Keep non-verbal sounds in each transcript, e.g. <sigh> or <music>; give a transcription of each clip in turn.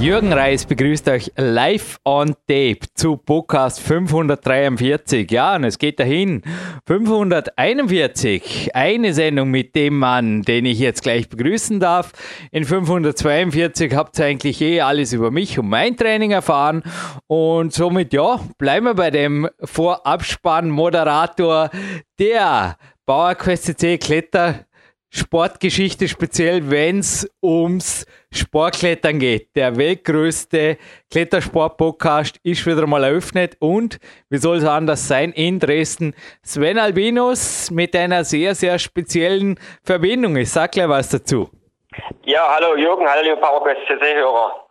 Jürgen Reis begrüßt euch live on tape zu Podcast 543. Ja, und es geht dahin. 541. Eine Sendung mit dem Mann, den ich jetzt gleich begrüßen darf. In 542 habt ihr eigentlich eh alles über mich und mein Training erfahren. Und somit, ja, bleiben wir bei dem Vorabspann-Moderator der PowerQuest CC Kletter Sportgeschichte, speziell wenn es ums Sportklettern geht. Der weltgrößte Klettersport-Podcast ist wieder mal eröffnet und wie soll es anders sein in Dresden? Sven Albinus mit einer sehr, sehr speziellen Verbindung. Ich sag gleich was dazu. Ja, hallo Jürgen, hallo liebe CC-Hörer.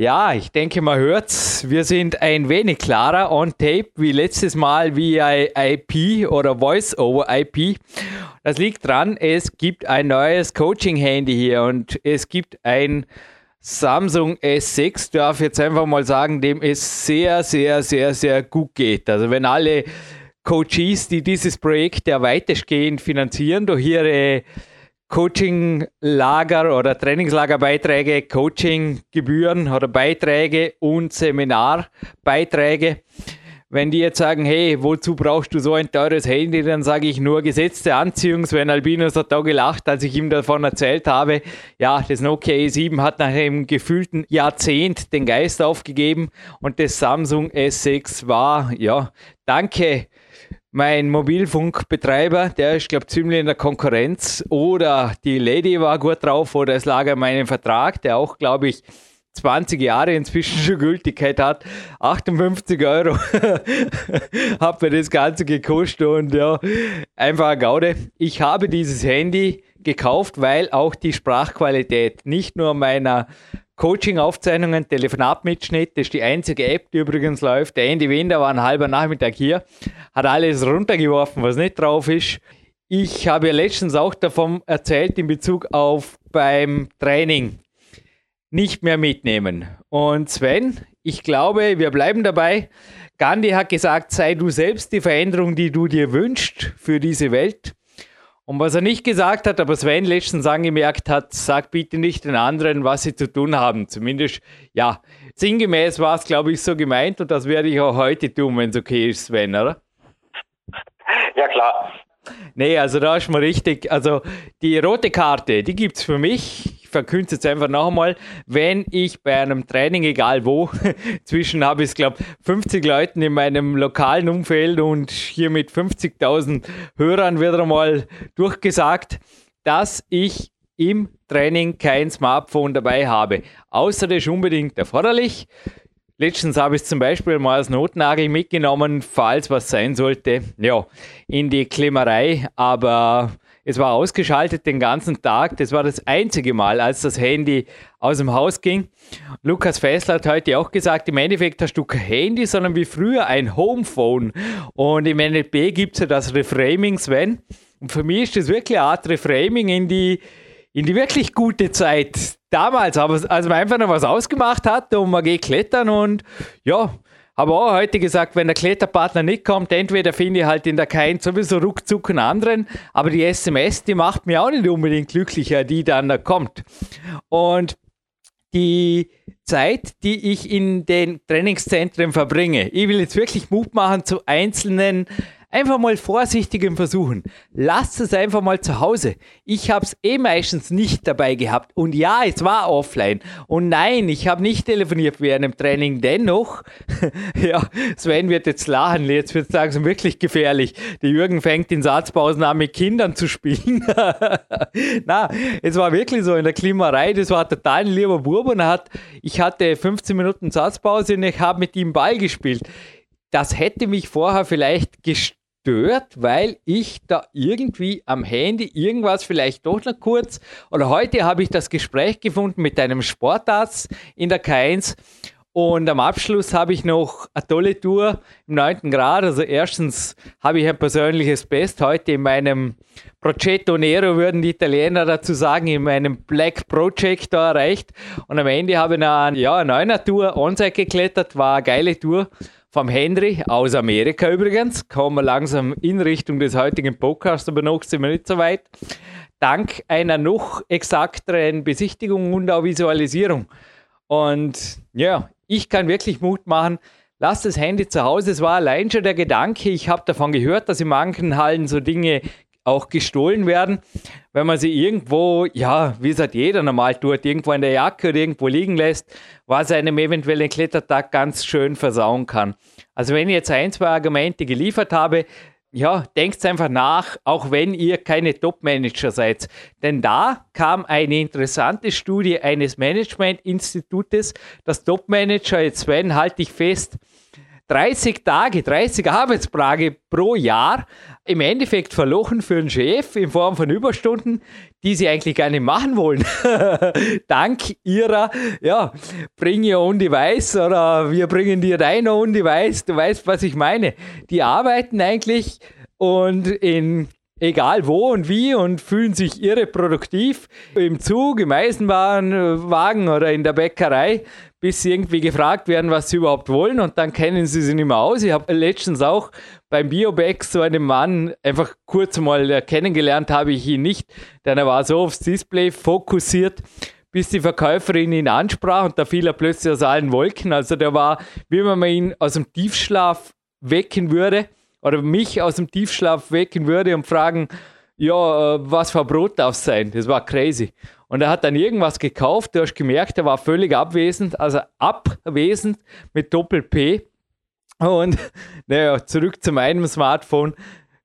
Ja, ich denke, man hört's. Wir sind ein wenig klarer on tape wie letztes Mal via IP oder Voice over IP. Das liegt dran, es gibt ein neues Coaching-Handy hier und es gibt ein Samsung S6, darf jetzt einfach mal sagen, dem es sehr, sehr, sehr, sehr gut geht. Also wenn alle Coaches, die dieses Projekt ja weitestgehend finanzieren durch ihre Coaching-Lager oder Trainingslagerbeiträge, Coaching-Gebühren oder Beiträge und Seminarbeiträge. Wenn die jetzt sagen, hey, wozu brauchst du so ein teures Handy, dann sage ich nur gesetzte Anziehung. Sven Albinus hat da gelacht, als ich ihm davon erzählt habe. Ja, das Nokia E7 hat nach einem gefühlten Jahrzehnt den Geist aufgegeben und das Samsung S6 war, ja, danke mein Mobilfunkbetreiber, der ist, glaube ich, ziemlich in der Konkurrenz. Oder die Lady war gut drauf oder es lag an meinem Vertrag, der auch, glaube ich, 20 Jahre inzwischen <laughs> schon Gültigkeit hat. 58 Euro <laughs> hat mir das Ganze gekostet und ja, einfach eine Gaude. Ich habe dieses Handy gekauft, weil auch die Sprachqualität nicht nur meiner Coaching-Aufzeichnungen, Telefonatmitschnitt, das ist die einzige App, die übrigens läuft. Der Andy Winder war ein halber Nachmittag hier, hat alles runtergeworfen, was nicht drauf ist. Ich habe ja letztens auch davon erzählt in Bezug auf beim Training nicht mehr mitnehmen. Und Sven, ich glaube, wir bleiben dabei. Gandhi hat gesagt, sei du selbst die Veränderung, die du dir wünschst für diese Welt. Und was er nicht gesagt hat, aber Sven letztens angemerkt hat, sag bitte nicht den anderen, was sie zu tun haben. Zumindest, ja, sinngemäß war es, glaube ich, so gemeint und das werde ich auch heute tun, wenn es okay ist, Sven, oder? Ja, klar. Nee, also da ist mal richtig, also die rote Karte, die gibt es für mich ich verkünde es jetzt einfach noch einmal, wenn ich bei einem Training, egal wo, <laughs> zwischen habe ich es, glaube 50 Leuten in meinem lokalen Umfeld und hier mit 50.000 Hörern wird einmal durchgesagt, dass ich im Training kein Smartphone dabei habe. Außer das ist unbedingt erforderlich. Letztens habe ich zum Beispiel mal als Notnagel mitgenommen, falls was sein sollte. Ja, in die Klimmerei, aber es war ausgeschaltet den ganzen Tag. Das war das einzige Mal, als das Handy aus dem Haus ging. Lukas Fessler hat heute auch gesagt, im Endeffekt hast du kein Handy, sondern wie früher ein Homephone. Und im NLP gibt es ja das Reframing, Sven. Und für mich ist das wirklich eine Art Reframing in die, in die wirklich gute Zeit damals, als man einfach noch was ausgemacht hat und man geht klettern und ja, habe auch heute gesagt, wenn der Kletterpartner nicht kommt, entweder finde ich halt in der Kein sowieso ruckzuck einen anderen, aber die SMS, die macht mir auch nicht unbedingt glücklicher, die dann da kommt. Und die Zeit, die ich in den Trainingszentren verbringe, ich will jetzt wirklich Mut machen zu einzelnen Einfach mal vorsichtig im Versuchen. Lasst es einfach mal zu Hause. Ich habe es eh meistens nicht dabei gehabt. Und ja, es war offline. Und nein, ich habe nicht telefoniert während dem Training. Dennoch, <laughs> ja, Sven wird jetzt lachen. Jetzt wird es langsam wirklich gefährlich. Der Jürgen fängt in Satzpausen an, mit Kindern zu spielen. <laughs> Na, es war wirklich so in der Klimarei. Das war total ein lieber Bub. Und hat, ich hatte 15 Minuten Satzpause und ich habe mit ihm Ball gespielt das hätte mich vorher vielleicht gestört stört, weil ich da irgendwie am Handy irgendwas vielleicht doch noch kurz oder heute habe ich das Gespräch gefunden mit einem Sportarzt in der K1 Und am Abschluss habe ich noch eine tolle Tour im 9. Grad. Also erstens habe ich ein persönliches Best heute in meinem Progetto Nero, würden die Italiener dazu sagen, in meinem Black Projector erreicht. Und am Ende habe ich eine, ja, eine neue Tour Onside geklettert, war eine geile Tour vom Henry aus Amerika übrigens. Kommen wir langsam in Richtung des heutigen Podcasts, aber noch sind wir nicht so weit. Dank einer noch exakteren Besichtigung und auch Visualisierung. Und ja, ich kann wirklich Mut machen, lasst das Handy zu Hause. Es war allein schon der Gedanke, ich habe davon gehört, dass in manchen Hallen so Dinge auch gestohlen werden, wenn man sie irgendwo, ja, wie es halt jeder normal tut, irgendwo in der Jacke oder irgendwo liegen lässt, was einem eventuellen Klettertag ganz schön versauen kann. Also wenn ich jetzt ein, zwei Argumente geliefert habe, ja, denkt einfach nach, auch wenn ihr keine Top-Manager seid. Denn da kam eine interessante Studie eines Management-Institutes, das Top-Manager, jetzt Sven, halte ich fest, 30 Tage, 30 Arbeitstage pro Jahr im Endeffekt verlochen für einen Chef in Form von Überstunden, die sie eigentlich gar nicht machen wollen. <laughs> Dank ihrer, ja, bring your own device oder wir bringen dir dein own device. Du weißt, was ich meine. Die arbeiten eigentlich und in egal wo und wie und fühlen sich irre produktiv im Zug, im Eisenbahnwagen oder in der Bäckerei, bis sie irgendwie gefragt werden, was sie überhaupt wollen und dann kennen sie sie nicht mehr aus. Ich habe letztens auch beim Bioback so einen Mann einfach kurz mal kennengelernt, habe ich ihn nicht, denn er war so aufs Display fokussiert, bis die Verkäuferin ihn ansprach und da fiel er plötzlich aus allen Wolken. Also der war, wie wenn man ihn aus dem Tiefschlaf wecken würde oder mich aus dem Tiefschlaf wecken würde und fragen, ja, äh, was für Brot darf es sein? Das war crazy. Und er hat dann irgendwas gekauft, du hast gemerkt, er war völlig abwesend, also abwesend mit Doppel-P. Und <laughs> naja, zurück zu meinem Smartphone.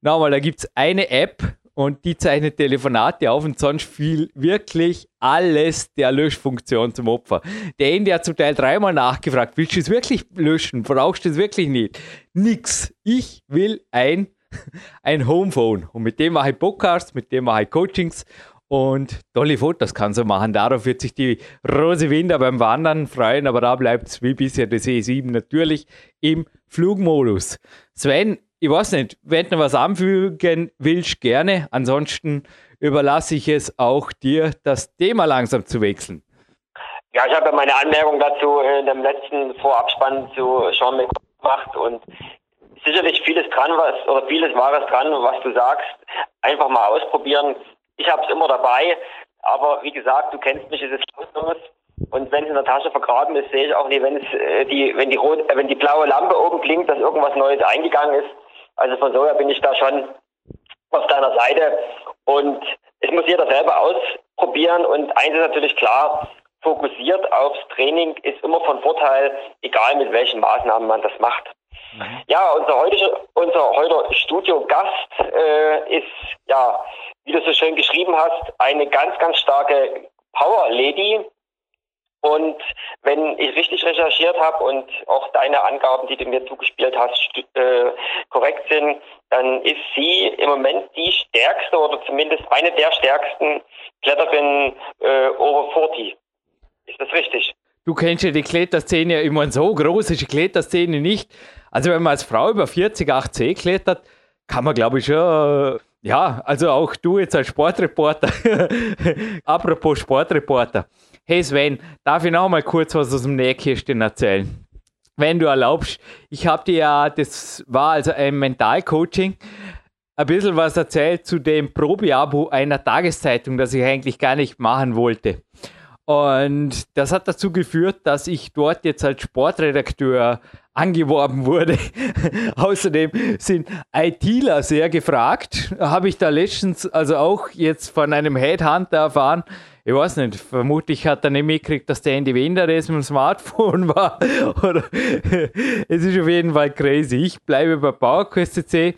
Nochmal, da gibt es eine App und die zeichnet Telefonate auf und sonst fiel wirklich alles der Löschfunktion zum Opfer. Der Ende hat zum Teil dreimal nachgefragt, willst du es wirklich löschen? Brauchst du es wirklich nicht? Nix. Ich will ein, <laughs> ein Homephone und mit dem mache ich Podcasts, mit dem mache ich Coachings und tolle Fotos kann sie machen. Darauf wird sich die Rose Winder beim Wandern freuen, aber da bleibt es wie bisher das E7 natürlich im Flugmodus. Sven, ich weiß nicht, wenn du was anfügen willst, gerne. Ansonsten überlasse ich es auch dir, das Thema langsam zu wechseln. Ja, ich habe ja meine Anmerkung dazu in dem letzten Vorabspann zu Sean McCoy gemacht und sicherlich vieles dran, was oder vieles Wahres dran, was du sagst. Einfach mal ausprobieren. Ich habe es immer dabei, aber wie gesagt, du kennst mich, es ist los. Und wenn es in der Tasche vergraben ist, sehe ich auch nicht, wenn es äh, die, wenn die rot, äh, wenn die blaue Lampe oben klingt, dass irgendwas Neues eingegangen ist. Also von so her bin ich da schon auf deiner Seite. Und es muss jeder selber ausprobieren. Und eins ist natürlich klar, fokussiert aufs Training ist immer von Vorteil, egal mit welchen Maßnahmen man das macht. Mhm. Ja, unser heutiger, unser heutiger Studiogast äh, ist, ja, wie du so schön geschrieben hast, eine ganz, ganz starke Power Lady, und wenn ich richtig recherchiert habe und auch deine Angaben, die du mir zugespielt hast, äh, korrekt sind, dann ist sie im Moment die stärkste oder zumindest eine der stärksten Kletterinnen äh, over 40. Ist das richtig? Du kennst ja die Kletterszene, ich meine, so groß ist die Kletterszene nicht. Also wenn man als Frau über 40, 80 klettert, kann man glaube ich schon, ja, also auch du jetzt als Sportreporter, <laughs> apropos Sportreporter, Hey Sven, darf ich noch mal kurz was aus dem Nähkästchen erzählen? Wenn du erlaubst, ich habe dir ja, das war also ein Mentalcoaching, ein bisschen was erzählt zu dem Probeabo einer Tageszeitung, das ich eigentlich gar nicht machen wollte. Und das hat dazu geführt, dass ich dort jetzt als Sportredakteur angeworben wurde. <laughs> Außerdem sind ITler sehr gefragt. Habe ich da letztens also auch jetzt von einem Headhunter erfahren, ich weiß nicht, vermutlich hat er nicht mitgekriegt, dass der Andy Wender das mit dem Smartphone <laughs> war. Oder es ist auf jeden Fall crazy. Ich bleibe bei PowerQuest CC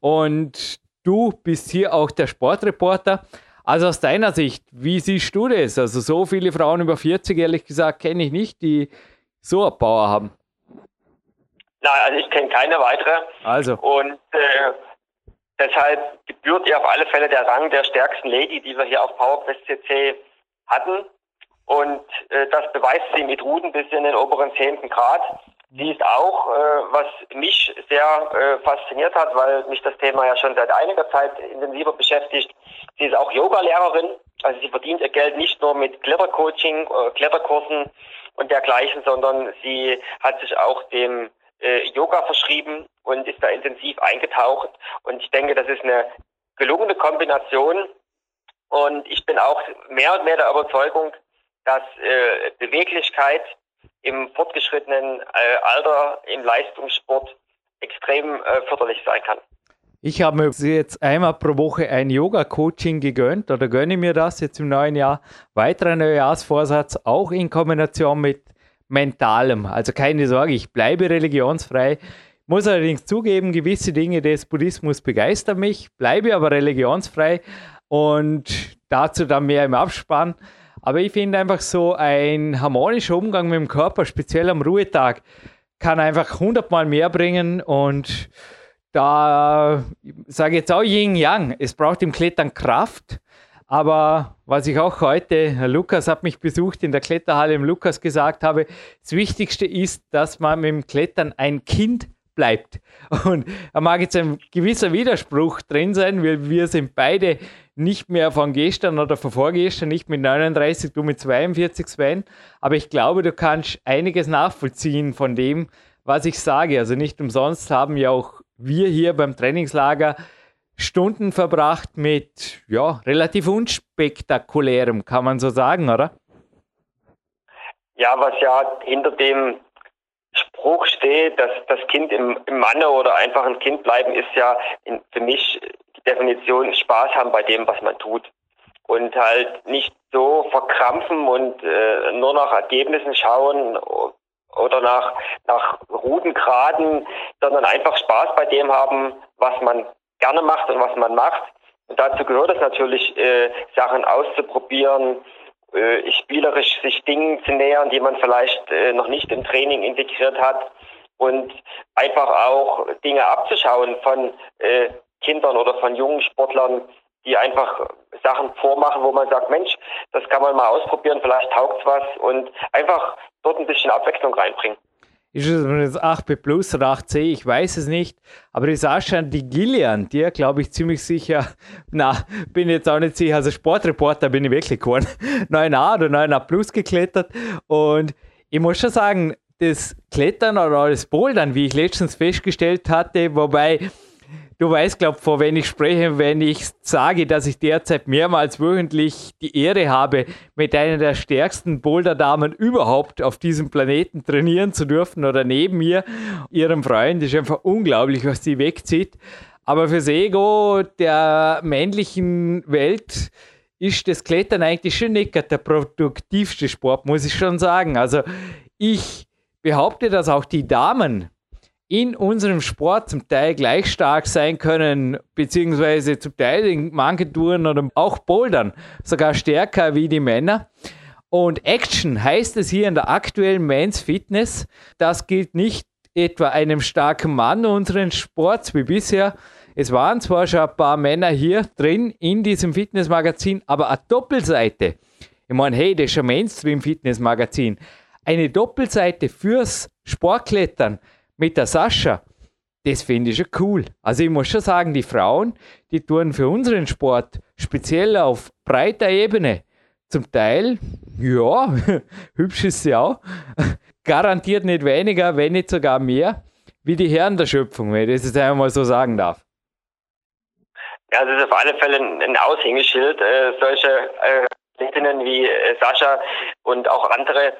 und du bist hier auch der Sportreporter. Also aus deiner Sicht, wie siehst du das? Also so viele Frauen über 40, ehrlich gesagt, kenne ich nicht, die so eine Power haben. Nein, also ich kenne keine weitere. Also. Und äh, deshalb gebührt ihr auf alle Fälle der Rang der stärksten Lady, die wir hier auf PowerQuest CC hatten. Und äh, das beweist sie mit Ruden bis in den oberen zehnten Grad. Sie ist auch, äh, was mich sehr äh, fasziniert hat, weil mich das Thema ja schon seit einiger Zeit intensiver beschäftigt. Sie ist auch Yogalehrerin, also sie verdient ihr Geld nicht nur mit Klettercoaching, äh, Kletterkursen und dergleichen, sondern sie hat sich auch dem äh, Yoga verschrieben und ist da intensiv eingetaucht. Und ich denke, das ist eine gelungene Kombination. Und ich bin auch mehr und mehr der Überzeugung, dass äh, Beweglichkeit im fortgeschrittenen äh, Alter im Leistungssport extrem äh, förderlich sein kann. Ich habe mir jetzt einmal pro Woche ein Yoga-Coaching gegönnt oder gönne mir das jetzt im neuen Jahr. Weiterer Neujahrsvorsatz, auch in Kombination mit mentalem. Also keine Sorge, ich bleibe religionsfrei. Muss allerdings zugeben, gewisse Dinge des Buddhismus begeistern mich, bleibe aber religionsfrei und dazu dann mehr im Abspann. Aber ich finde einfach so ein harmonischer Umgang mit dem Körper, speziell am Ruhetag, kann einfach hundertmal mehr bringen und da sage ich jetzt auch Yin Yang. Es braucht im Klettern Kraft, aber was ich auch heute, Herr Lukas hat mich besucht in der Kletterhalle im Lukas gesagt habe, das Wichtigste ist, dass man mit dem Klettern ein Kind bleibt. Und da mag jetzt ein gewisser Widerspruch drin sein, weil wir sind beide nicht mehr von gestern oder von vorgestern, nicht mit 39, du mit 42 Sven. Aber ich glaube, du kannst einiges nachvollziehen von dem, was ich sage. Also nicht umsonst haben ja auch wir hier beim Trainingslager Stunden verbracht mit ja, relativ unspektakulärem, kann man so sagen, oder? Ja, was ja hinter dem Spruch steht, dass das Kind im, im Manne oder einfach ein Kind bleiben, ist ja in, für mich die Definition Spaß haben bei dem, was man tut. Und halt nicht so verkrampfen und äh, nur nach Ergebnissen schauen oder nach, nach Rudengraden, sondern einfach Spaß bei dem haben, was man gerne macht und was man macht. Und dazu gehört es natürlich, äh, Sachen auszuprobieren, äh, spielerisch sich Dingen zu nähern, die man vielleicht äh, noch nicht im Training integriert hat und einfach auch Dinge abzuschauen von äh, Kindern oder von jungen Sportlern, die einfach Sachen vormachen, wo man sagt, Mensch, das kann man mal ausprobieren, vielleicht taugt's was und einfach dort ein bisschen Abwechslung reinbringen. Ist es jetzt 8b plus oder 8c? Ich weiß es nicht. Aber die Sascha, die Gillian, die glaube ich ziemlich sicher, <laughs> na, bin jetzt auch nicht sicher, also Sportreporter bin ich wirklich geworden, <laughs> 9a oder 9a plus geklettert. Und ich muss schon sagen, das Klettern oder das Bouldern, wie ich letztens festgestellt hatte, wobei Du weißt, glaube vor wen ich spreche, wenn ich sage, dass ich derzeit mehrmals wöchentlich die Ehre habe, mit einer der stärksten Boulderdamen überhaupt auf diesem Planeten trainieren zu dürfen oder neben mir, ihrem Freund. Das ist einfach unglaublich, was die wegzieht. Aber fürs Ego der männlichen Welt ist das Klettern eigentlich schon nicht der produktivste Sport, muss ich schon sagen. Also ich behaupte, dass auch die Damen in unserem Sport zum Teil gleich stark sein können, beziehungsweise zum Teil in manchen Touren oder auch Bouldern sogar stärker wie die Männer. Und Action heißt es hier in der aktuellen Men's Fitness. Das gilt nicht etwa einem starken Mann unseren Sports wie bisher. Es waren zwar schon ein paar Männer hier drin in diesem Fitnessmagazin, aber eine Doppelseite. Ich meine, hey, das ist ein Mainstream-Fitnessmagazin. Eine Doppelseite fürs Sportklettern mit der Sascha, das finde ich schon cool. Also ich muss schon sagen, die Frauen, die tun für unseren Sport speziell auf breiter Ebene zum Teil, ja, <laughs> hübsch ist sie auch, <laughs> garantiert nicht weniger, wenn nicht sogar mehr, wie die Herren der Schöpfung, wenn ich das jetzt einmal so sagen darf. Ja, das ist auf alle Fälle ein Aushängeschild. Äh, solche äh, wie äh, Sascha und auch andere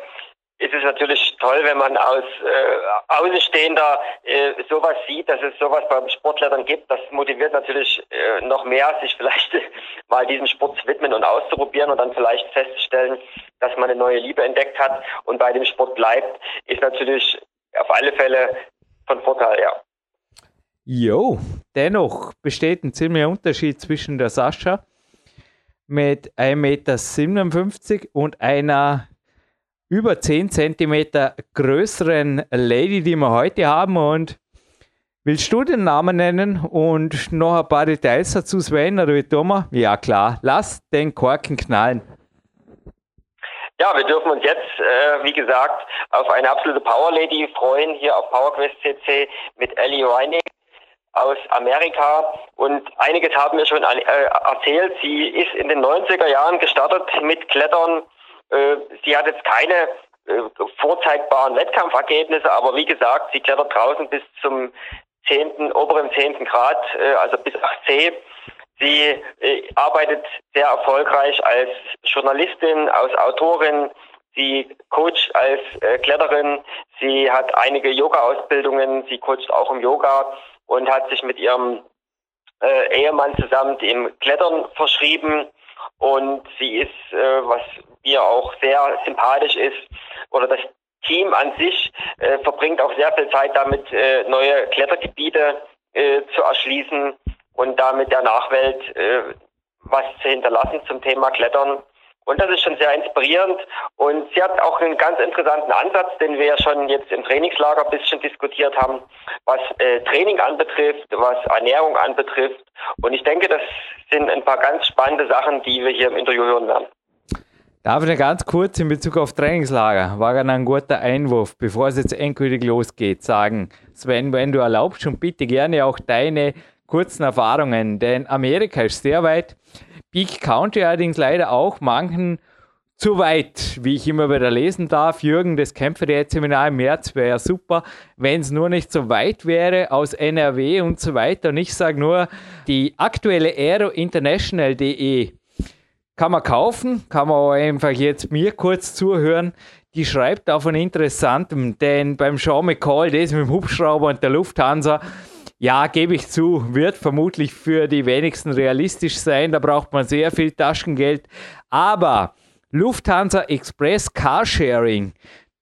ist es natürlich toll, wenn man aus äh, Außenstehender äh, sowas sieht, dass es sowas beim Sportlettern gibt. Das motiviert natürlich äh, noch mehr, sich vielleicht <laughs> mal diesem Sport zu widmen und auszuprobieren und dann vielleicht festzustellen, dass man eine neue Liebe entdeckt hat und bei dem Sport bleibt, ist natürlich auf alle Fälle von Vorteil, ja. Jo, dennoch besteht ein ziemlicher Unterschied zwischen der Sascha mit 1,57 Meter und einer über 10 cm größeren Lady, die wir heute haben. Und willst du den Namen nennen und noch ein paar Details dazu, Sven, oder wie tun wir? Ja, klar. Lass den Korken knallen. Ja, wir dürfen uns jetzt, äh, wie gesagt, auf eine absolute Power Lady freuen, hier auf PowerQuest CC mit Ellie Reining aus Amerika. Und einiges haben wir schon äh, erzählt. Sie ist in den 90er Jahren gestartet mit Klettern. Äh, sie hat jetzt keine äh, vorzeigbaren Wettkampfergebnisse, aber wie gesagt, sie klettert draußen bis zum 10., oberen 10. Grad, äh, also bis 8c. Sie arbeitet sehr erfolgreich als Journalistin, als Autorin. Sie coacht als Kletterin. Sie hat einige Yoga-Ausbildungen. Sie coacht auch im Yoga und hat sich mit ihrem Ehemann zusammen dem Klettern verschrieben. Und sie ist, äh, was mir auch sehr sympathisch ist, oder das Team an sich äh, verbringt auch sehr viel Zeit damit, äh, neue Klettergebiete äh, zu erschließen und damit der Nachwelt äh, was zu hinterlassen zum Thema Klettern. Und das ist schon sehr inspirierend. Und sie hat auch einen ganz interessanten Ansatz, den wir ja schon jetzt im Trainingslager ein bisschen diskutiert haben, was äh, Training anbetrifft, was Ernährung anbetrifft. Und ich denke, das sind ein paar ganz spannende Sachen, die wir hier im Interview hören werden. Darf ich ganz kurz in Bezug auf Trainingslager, war ein guter Einwurf, bevor es jetzt endgültig losgeht, sagen, Sven, wenn du erlaubst, und bitte gerne auch deine kurzen Erfahrungen, denn Amerika ist sehr weit, Peak County allerdings leider auch manchen zu weit, wie ich immer wieder lesen darf. Jürgen, das Kämpferdiät-Seminar im März wäre ja super, wenn es nur nicht so weit wäre aus NRW und so weiter. Und ich sage nur, die aktuelle aerointernational.de kann man kaufen, kann man einfach jetzt mir kurz zuhören. Die schreibt auch von Interessantem, denn beim Sean McCall, das mit dem Hubschrauber und der Lufthansa, ja, gebe ich zu, wird vermutlich für die wenigsten realistisch sein. Da braucht man sehr viel Taschengeld. Aber Lufthansa Express Carsharing,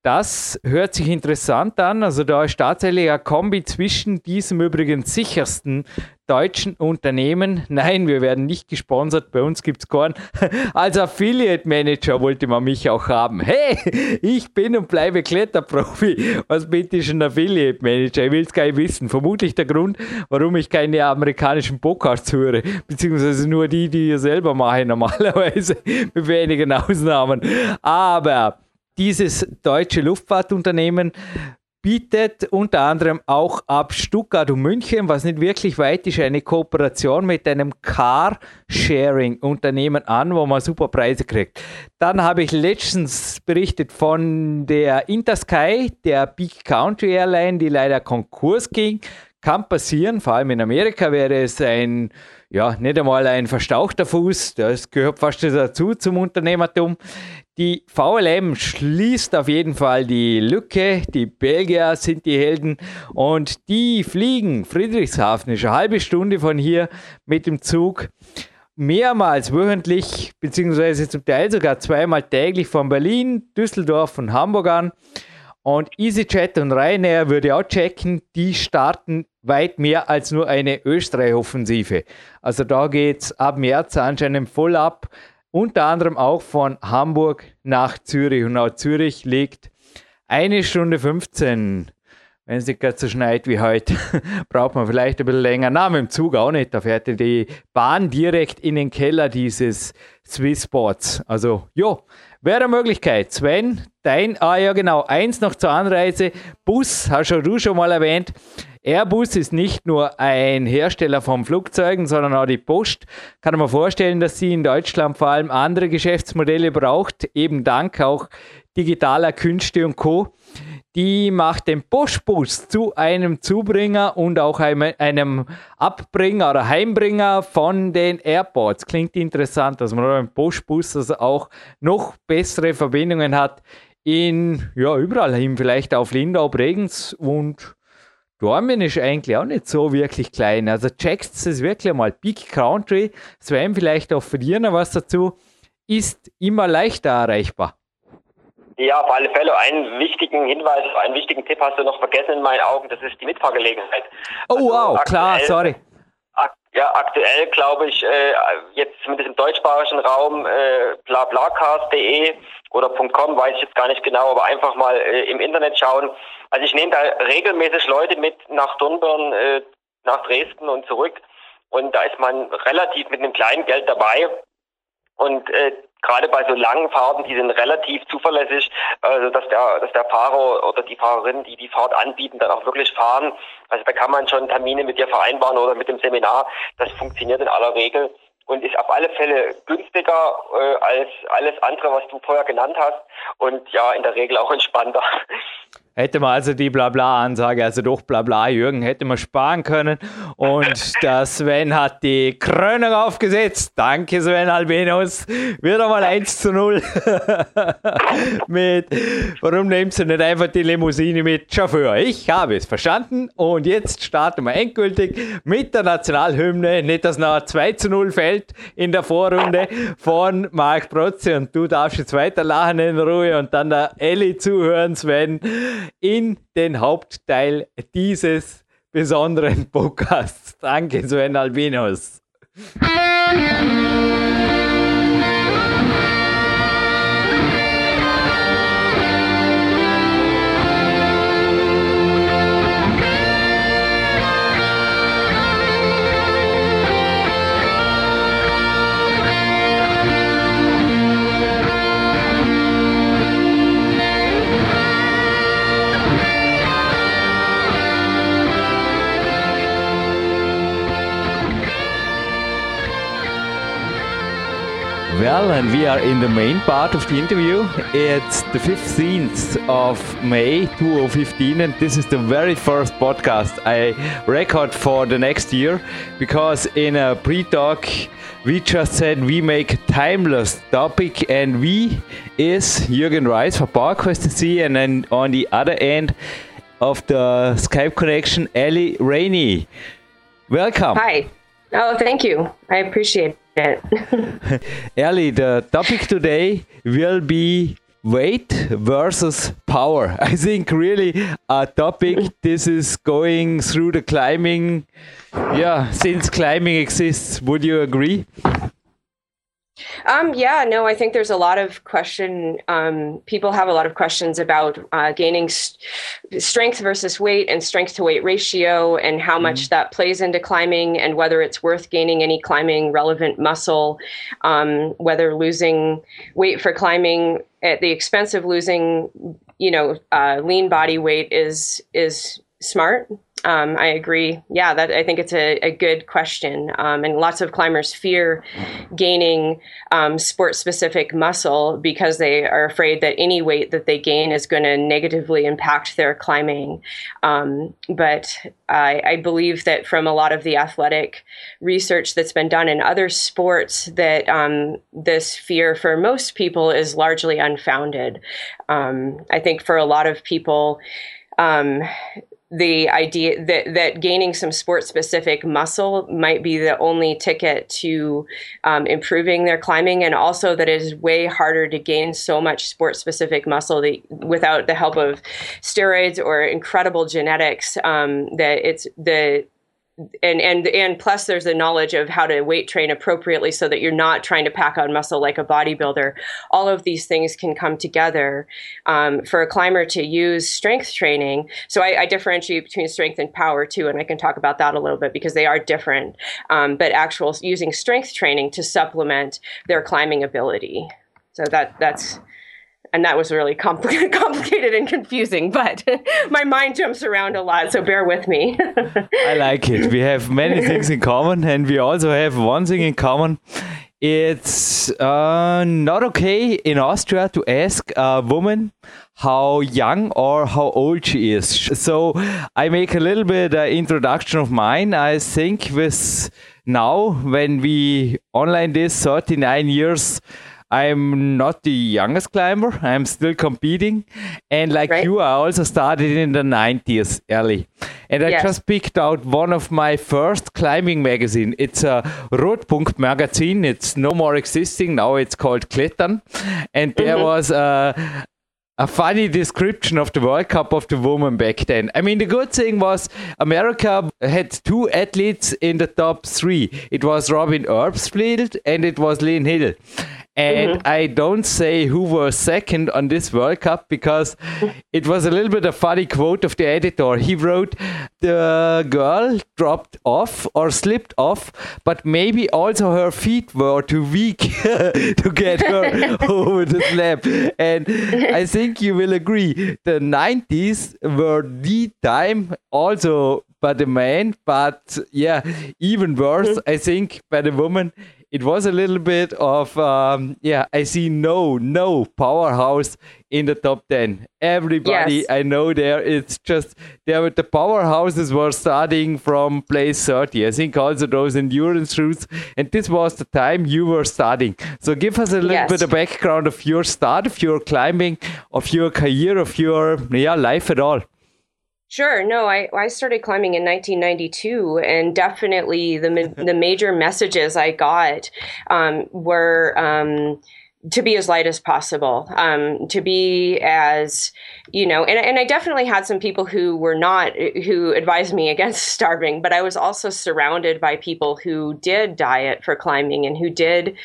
das hört sich interessant an. Also da ist tatsächlich ein Kombi zwischen diesem übrigens sichersten deutschen Unternehmen. Nein, wir werden nicht gesponsert, bei uns gibt es keinen. <laughs> Als Affiliate Manager wollte man mich auch haben. Hey, ich bin und bleibe Kletterprofi. Was bitte ist ein Affiliate Manager? Ich will es gar nicht wissen. Vermutlich der Grund, warum ich keine amerikanischen Podcasts höre, beziehungsweise nur die, die ich selber mache normalerweise, <laughs> mit wenigen Ausnahmen. Aber dieses deutsche Luftfahrtunternehmen bietet unter anderem auch ab Stuttgart und München, was nicht wirklich weit ist, eine Kooperation mit einem Car-Sharing-Unternehmen an, wo man super Preise kriegt. Dann habe ich letztens berichtet von der Intersky, der Big Country Airline, die leider Konkurs ging. Kann passieren, vor allem in Amerika wäre es ein, ja, nicht einmal ein verstauchter Fuß, das gehört fast dazu zum Unternehmertum. Die VLM schließt auf jeden Fall die Lücke. Die Belgier sind die Helden und die fliegen. Friedrichshafen ist eine halbe Stunde von hier mit dem Zug. Mehrmals wöchentlich, beziehungsweise zum Teil sogar zweimal täglich von Berlin, Düsseldorf und Hamburg an. Und EasyJet und Ryanair würde auch checken, die starten weit mehr als nur eine Österreich-Offensive. Also da geht es ab März anscheinend voll ab unter anderem auch von Hamburg nach Zürich. Und auch Zürich liegt eine Stunde 15. Wenn es nicht gerade so schneit wie heute, <laughs> braucht man vielleicht ein bisschen länger. Na, mit dem Zug auch nicht. Da fährt die Bahn direkt in den Keller dieses Swissports. Also, jo, wäre eine Möglichkeit. Sven, dein, ah ja genau, eins noch zur Anreise. Bus, hast du schon mal erwähnt. Airbus ist nicht nur ein Hersteller von Flugzeugen, sondern auch die Post. Kann man vorstellen, dass sie in Deutschland vor allem andere Geschäftsmodelle braucht, eben dank auch digitaler Künste und Co. Die macht den Postbus zu einem Zubringer und auch einem Abbringer oder Heimbringer von den Airports. Klingt interessant, dass man einen Postbus also auch noch bessere Verbindungen hat in, ja, überall hin, vielleicht auf Lindau, Bregenz und Dormen ist eigentlich auch nicht so wirklich klein. Also checkst es wirklich mal. Big Country, Sven, vielleicht auch für dir noch was dazu, ist immer leichter erreichbar. Ja, auf alle Fälle. Einen wichtigen Hinweis, einen wichtigen Tipp hast du noch vergessen in meinen Augen, das ist die Mitfahrgelegenheit. Oh also wow, aktuell, klar, sorry. Ak ja, aktuell glaube ich, äh, jetzt zumindest im deutschsprachigen Raum, äh, blablacast.de oder .com, weiß ich jetzt gar nicht genau, aber einfach mal äh, im Internet schauen. Also ich nehme da regelmäßig Leute mit nach Dornbirn, äh, nach Dresden und zurück. Und da ist man relativ mit einem kleinen Geld dabei und äh, gerade bei so langen Fahrten, die sind relativ zuverlässig, also dass der, dass der Fahrer oder die Fahrerin, die die Fahrt anbieten, dann auch wirklich fahren. Also da kann man schon Termine mit dir vereinbaren oder mit dem Seminar. Das funktioniert in aller Regel und ist auf alle Fälle günstiger äh, als alles andere, was du vorher genannt hast und ja, in der Regel auch entspannter. <laughs> Hätte man also die Blabla-Ansage, also doch Blabla, Jürgen, hätte man sparen können. Und <laughs> der Sven hat die Krönung aufgesetzt. Danke, Sven Albinus. Wieder mal 1 zu 0. <laughs> mit, warum nimmst du nicht einfach die Limousine mit Chauffeur? Ich habe es verstanden. Und jetzt starten wir endgültig mit der Nationalhymne. Nicht, dass noch 2 zu 0 fällt in der Vorrunde von Marc Protze. Und du darfst jetzt weiter lachen in Ruhe und dann der Elli zuhören, Sven in den Hauptteil dieses besonderen Podcasts. Danke, Sven Albinos. Well, and we are in the main part of the interview. It's the 15th of May 2015, and this is the very first podcast I record for the next year because in a pre talk we just said we make a timeless topic, and we is Jürgen Reis for PowerQuest C, and then on the other end of the Skype connection, Ellie Rainey. Welcome. Hi. Oh, thank you. I appreciate <laughs> Ellie, the topic today will be weight versus power. <laughs> I think really a topic this is going through the climbing. Yeah, since climbing exists, would you agree? Um, yeah, no, I think there's a lot of question. Um, people have a lot of questions about uh, gaining st- strength versus weight and strength to weight ratio and how mm-hmm. much that plays into climbing and whether it's worth gaining any climbing relevant muscle, um, whether losing weight for climbing at the expense of losing, you know, uh, lean body weight is is smart um, I agree. Yeah, that I think it's a, a good question, um, and lots of climbers fear gaining um, sport-specific muscle because they are afraid that any weight that they gain is going to negatively impact their climbing. Um, but I, I, believe that from a lot of the athletic research that's been done in other sports, that um, this fear for most people is largely unfounded. Um, I think for a lot of people. Um, the idea that that gaining some sport specific muscle might be the only ticket to um, improving their climbing, and also that it is way harder to gain so much sport specific muscle that, without the help of steroids or incredible genetics. Um, that it's the and and and plus there's the knowledge of how to weight train appropriately so that you're not trying to pack on muscle like a bodybuilder. All of these things can come together um, for a climber to use strength training. So I, I, differentiate between strength and power too and i can talk about that a little bit because they are different. Um, but actual using strength training to supplement their climbing ability. So that that's and that was really compl- <laughs> complicated and confusing but <laughs> my mind jumps around a lot so bear with me. I like it. We have many <laughs> things in common and we also have one thing in common. It's uh, not okay in austria to ask a woman how young or how old she is. So i make a little bit uh, introduction of mine. I think with now when we online this 39 years I'm not the youngest climber. I'm still competing. And like right. you, I also started in the 90s early. And I yes. just picked out one of my first climbing magazine. It's a Rotpunkt magazine. It's no more existing. Now it's called Klettern. And there mm-hmm. was a, a funny description of the World Cup of the women back then. I mean, the good thing was America had two athletes in the top three. It was Robin Erbsfleth and it was Lynn Hill. And mm-hmm. I don't say who was second on this World Cup because <laughs> it was a little bit a funny quote of the editor. He wrote, The girl dropped off or slipped off, but maybe also her feet were too weak <laughs> to get her <laughs> over the slab. And I think you will agree the 90s were the time also by the man, but yeah, even worse, mm-hmm. I think, by the woman it was a little bit of um, yeah i see no no powerhouse in the top 10 everybody yes. i know there it's just there the powerhouses were starting from place 30 i think also those endurance routes and this was the time you were starting so give us a little yes. bit of background of your start of your climbing of your career of your yeah life at all Sure. No, I, I started climbing in 1992, and definitely the <laughs> the major messages I got um, were um, to be as light as possible, um, to be as you know, and, and I definitely had some people who were not who advised me <laughs> against starving, but I was also surrounded by people who did diet for climbing and who did.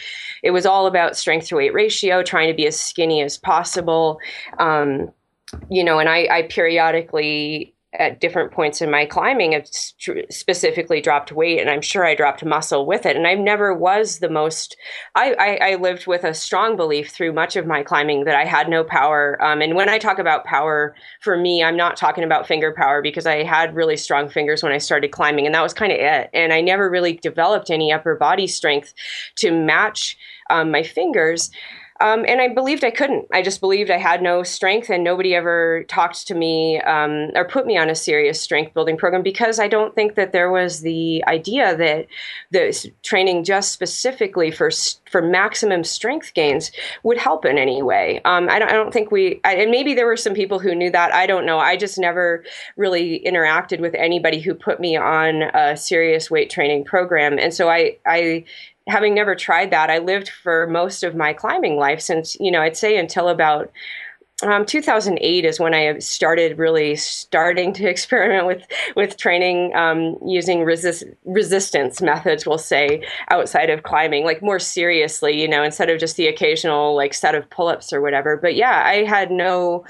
It was all about strength to weight ratio, trying to be as skinny as possible. Um, you know, and I, I periodically at different points in my climbing have specifically dropped weight and i'm sure i dropped muscle with it. And i never was the most I, I, I, lived with a strong belief through much of my climbing that i had no power um, and when i talk about power for me i'm not talking about finger power because i had really strong fingers when i started climbing and that was kind of it. And i never really developed any upper body strength to match um, my fingers um, and I believed I couldn't. I just believed I had no strength, and nobody ever talked to me um, or put me on a serious strength building program because I don't think that there was the idea that the training just specifically for for maximum strength gains would help in any way. Um, I, don't, I, don't, think we, I, and maybe there were some people who knew that. I don't know. I just never really interacted with anybody who put me on a serious weight training program, and so I I having never tried that, I lived for most of my climbing life since, you know, I'd say until about um, 2008 is when I started really starting to <laughs> experiment with with training um, using resist, resistance methods. We'll say outside of climbing, like more seriously, you know, instead of just the occasional like set of pull ups or whatever. But yeah, I had no.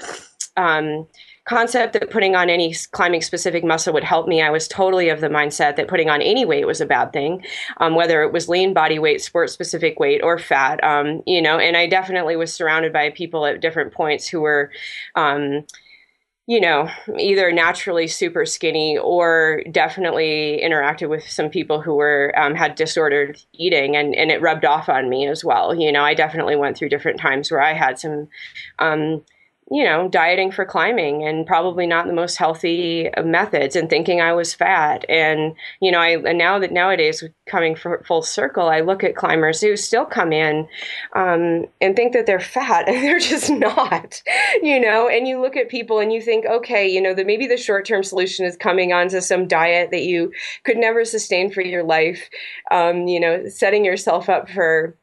Um, concept that putting on any climbing specific muscle would help me. I was totally of the mindset that putting on any weight was a bad thing, um, whether it was lean body weight, sport specific weight, or fat. Um, you know, and I definitely was surrounded by people at different points who were. Um, you know, either naturally super skinny or definitely interacted with some people who were um, had disordered eating, and and it rubbed off on me as well. You know, I definitely went through different times where I had some um, you know, dieting for climbing and probably not the most healthy methods and thinking I was fat. And, you know, I, and now that nowadays coming full circle, I look at climbers who still come in um, and think that they're fat <laughs> and they're just not, you know, and you look at people and you think, okay, you know, that maybe the short term solution is coming onto some diet that you could never sustain for your life, um, you know, setting yourself up for,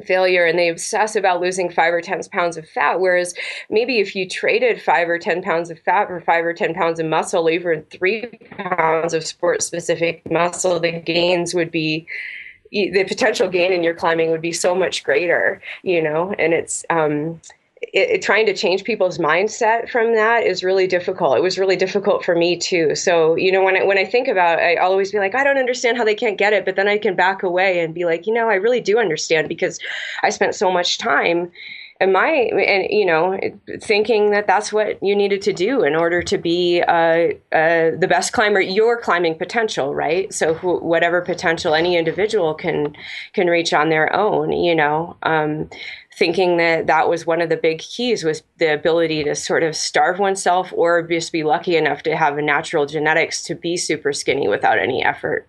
failure and they obsess about losing five or ten pounds of fat whereas maybe if you traded five or ten pounds of fat for five or ten pounds of muscle even three pounds of sport specific muscle the gains would be the potential gain in your climbing would be so much greater you know? And it's um it, trying to change people's mindset from that is really difficult. It was really difficult for me too. So you know, when I, when I think about, it, I always be like, I don't understand how they can't get it, but then I can back away and be like, you know, I really do understand because I spent so much time and my and you know thinking that that's what you needed to do in order to be uh, uh, the best climber your climbing potential right so wh- whatever potential any individual can can reach on their own you know um, thinking that that was one of the big keys was the ability to sort of starve oneself or just be lucky enough to have a natural genetics to be super skinny without any effort.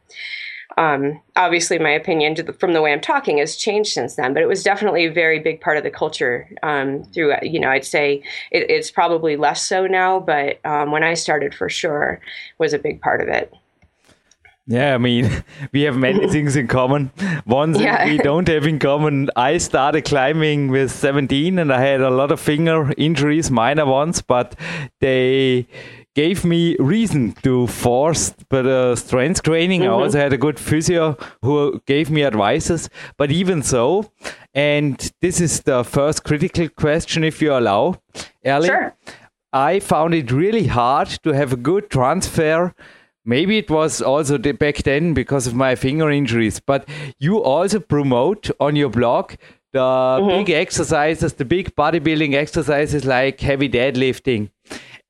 Um, obviously my opinion the, from the way i'm talking has changed since then but it was definitely a very big part of the culture um, through you know i'd say it, it's probably less so now but um, when i started for sure was a big part of it yeah, I mean, <laughs> we have many <laughs> things in common. One thing yeah. we <laughs> don't have in common, I started climbing with 17 and I had a lot of finger injuries, minor ones, but they gave me reason to force but uh, strength training. Mm-hmm. I also had a good physio who gave me advices. But even so, and this is the first critical question, if you allow, Ellie. Sure. I found it really hard to have a good transfer. Maybe it was also the, back then because of my finger injuries, but you also promote on your blog the mm-hmm. big exercises, the big bodybuilding exercises like heavy deadlifting.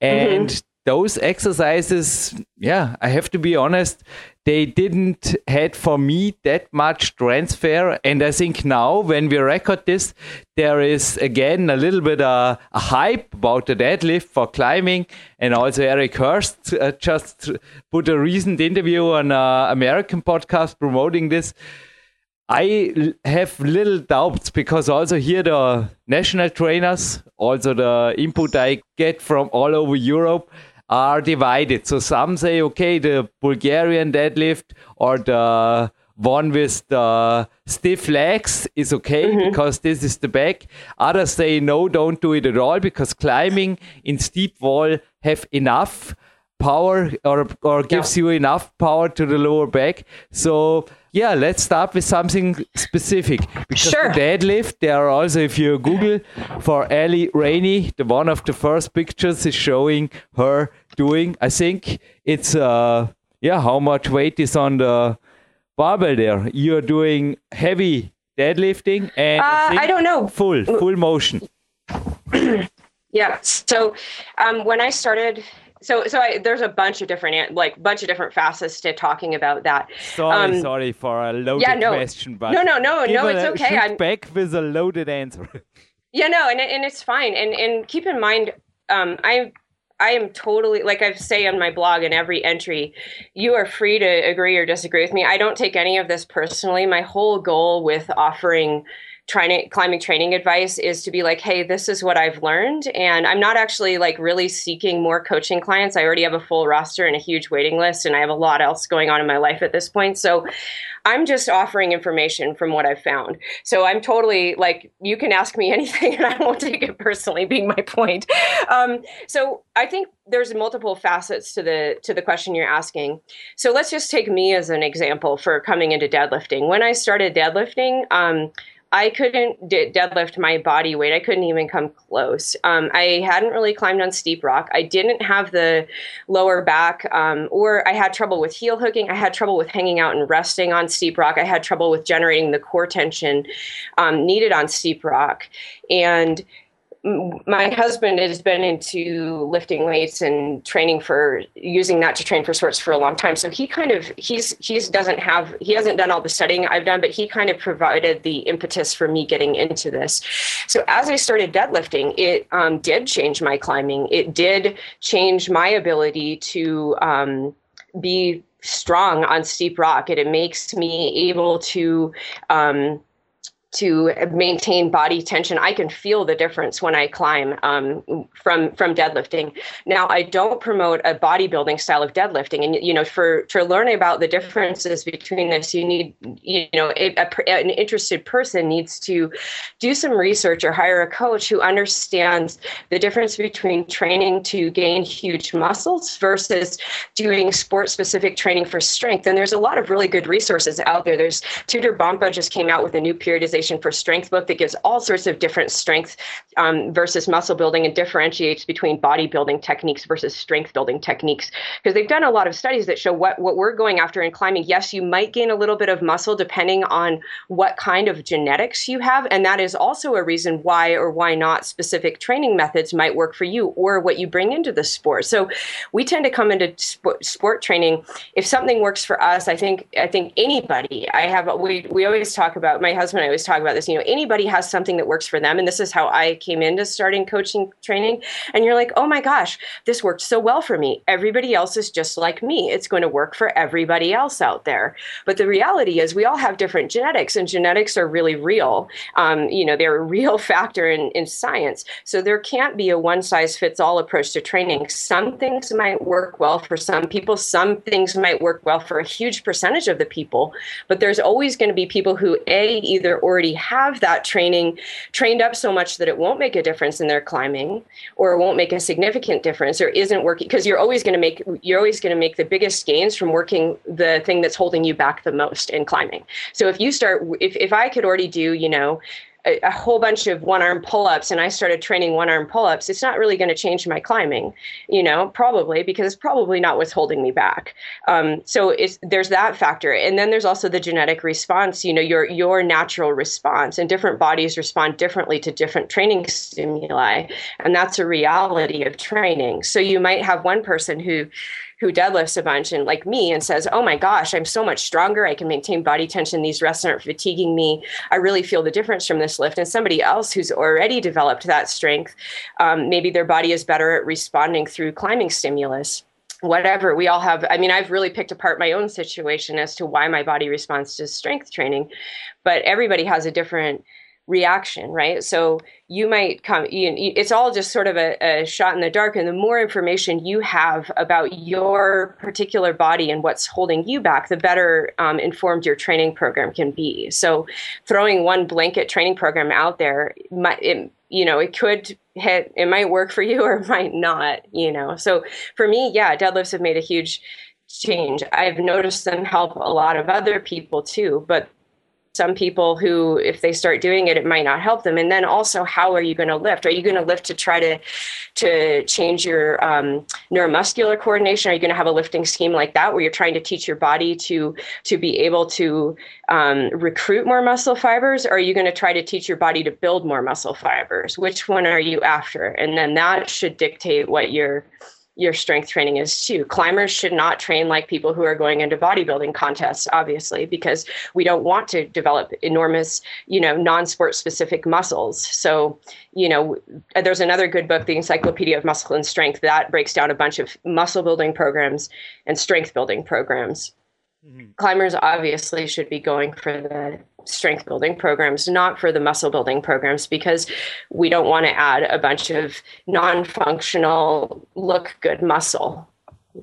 And mm-hmm those exercises, yeah, I have to be honest, they didn't had for me that much transfer. And I think now when we record this, there is again a little bit uh, a hype about the deadlift for climbing. And also Eric Hurst uh, just put a recent interview on an American podcast promoting this. I have little doubts because also here the national trainers, also the input I get from all over Europe, are divided. So some say, okay, the Bulgarian deadlift or the one with the stiff legs is okay mm-hmm. because this is the back. Others say, no, don't do it at all because climbing in steep wall have enough power or, or gives yeah. you enough power to the lower back. So yeah, let's start with something specific because sure. the deadlift. There are also, if you Google for Ellie Rainey, the one of the first pictures is showing her doing. I think it's uh yeah, how much weight is on the barbell there? You're doing heavy deadlifting and uh, I, I don't know full full motion. <clears throat> yeah. So um, when I started so so I, there's a bunch of different like bunch of different facets to talking about that. Sorry, um, sorry for a loaded yeah, no, question, but no, no, no, no, it's okay. I'm back with a loaded answer. yeah, no, and and it's fine. And and keep in mind, um, I I am totally like I say on my blog in every entry, you are free to agree or disagree with me. I don't take any of this personally. My whole goal with offering trying climbing training advice is to be like hey this is what i've learned. And i'm not actually like really seeking more coaching clients. I already have a full roster and a huge waiting list and i have a lot else going on in my life at this point. So i'm just offering information from what i've found. So i'm totally like you can ask me <laughs> anything and i won't take it personally being my point. Um, so i think there's multiple facets to the to the question you're asking. So let's just take me as an example for coming into deadlifting. When i started deadlifting um, I couldn't deadlift my body weight. I couldn't even come close. Um, I hadn't really climbed on steep rock. I didn't have the lower back, um, or I had trouble with heel hooking. I had trouble with hanging out and resting on steep rock. I had trouble with generating the core tension um, needed on steep rock. And my husband has been into lifting weights and training for using that to train for sports for a long time. So he kind of he's he's doesn't have he hasn't done all the studying i've done but he kind of provided the impetus for me getting into this. So as i started deadlifting it um, did change my climbing. It did change my ability to um, be strong on steep rock. And it makes me able to um, to maintain body tension. I can feel the difference when I climb um, from from deadlifting. Now, I don't promote a bodybuilding style of deadlifting, and you know, for to learn about the differences between this, you need you know a, a, an interested person needs to do some research or hire a coach who understands the difference between training to gain huge muscles versus doing sport specific training for strength. And there's a lot of really good resources out there. There's Tudor Bompa just came out with a new periodization for Strength book that gives all sorts of different strength um, versus muscle building and differentiates between bodybuilding techniques versus strength building techniques. Because they've done a lot of studies that show what, what we're going after in climbing. Yes, you might gain a little bit of muscle depending on what kind of genetics you have. And that is also a reason why or why not specific training methods might work for you or what you bring into the sport. So we tend to come into sport, sport training. If something works for us, I think I think anybody. I have we we always talk about my husband. I always talk about this. You know, anybody has something that works for them, and this is how I came into starting coaching training. And you're like, oh my gosh, this worked so well for me. Everybody else is just like me. It's going to work for everybody else out there. But the reality is, we all have different genetics, and genetics are really real. Um, you know, they're a <laughs> real factor in, in science. So there can't be a one size fits all approach to training. Some things might work well for some people. Some things might work well for a huge percentage of the people. But there's always going to be people who a either or already have that training trained up so much that it won't make a difference in their climbing or it won't make a significant difference or isn't working because you're always going to make you're always going to make the biggest gains from working the thing that's holding you back the most in climbing. So if you start if, if i could already do you know a, a whole bunch of one arm pull ups and I started training one arm pull ups, it's not really going to change my climbing, you know, probably because it's probably not what's holding me back. Um, so there's that factor. And then there's also the genetic response, you know, your, your natural response and different bodies respond differently to different training stimuli. And that's a reality of training. So you might have one person who, who deadlifts a bunch and like me and says, Oh my gosh, I'm so much stronger. I can maintain body tension. These rests aren't fatiguing me. I really feel the difference from this lift. And somebody else who's already developed that strength, um, maybe their body is better at responding through climbing stimulus whatever we all have i mean i've really picked apart my own situation as to why my body responds to strength training but everybody has a different reaction, right? So you might come, you, it's all just sort of a, a, shot in the dark. And the more information you have about your particular body and what's holding you back, the better um, informed your training program can be. So throwing one blanket training program out there, might, it, you know, it could hit, it might work for you <laughs> or it might not, you know. So for me, yeah, deadlifts have made a huge change. I've noticed them help a lot of other people too, but some people who if they start doing it it might not help them. And then also how are you going to lift? Are you going to lift to try to to change your um, neuromuscular coordination? Are you going to have a lifting scheme like that where you're trying to teach your body to to be able to um, recruit more muscle fibers? Or are you going to try to teach your body to build more muscle fibers? Which one are you after? And then that should dictate what your your strength training is too. Climbers should not train like people who are going into bodybuilding contests, obviously, because we don't want to develop enormous, you know, non-sport specific muscles. So, you know, there's another good book, The Encyclopedia of Muscle and Strength, that breaks down a bunch of muscle building programs and strength building programs. Mm-hmm. Climbers obviously should be going for the strength building programs, not for the muscle building programs, because we don't want to add a bunch of non functional, look good muscle.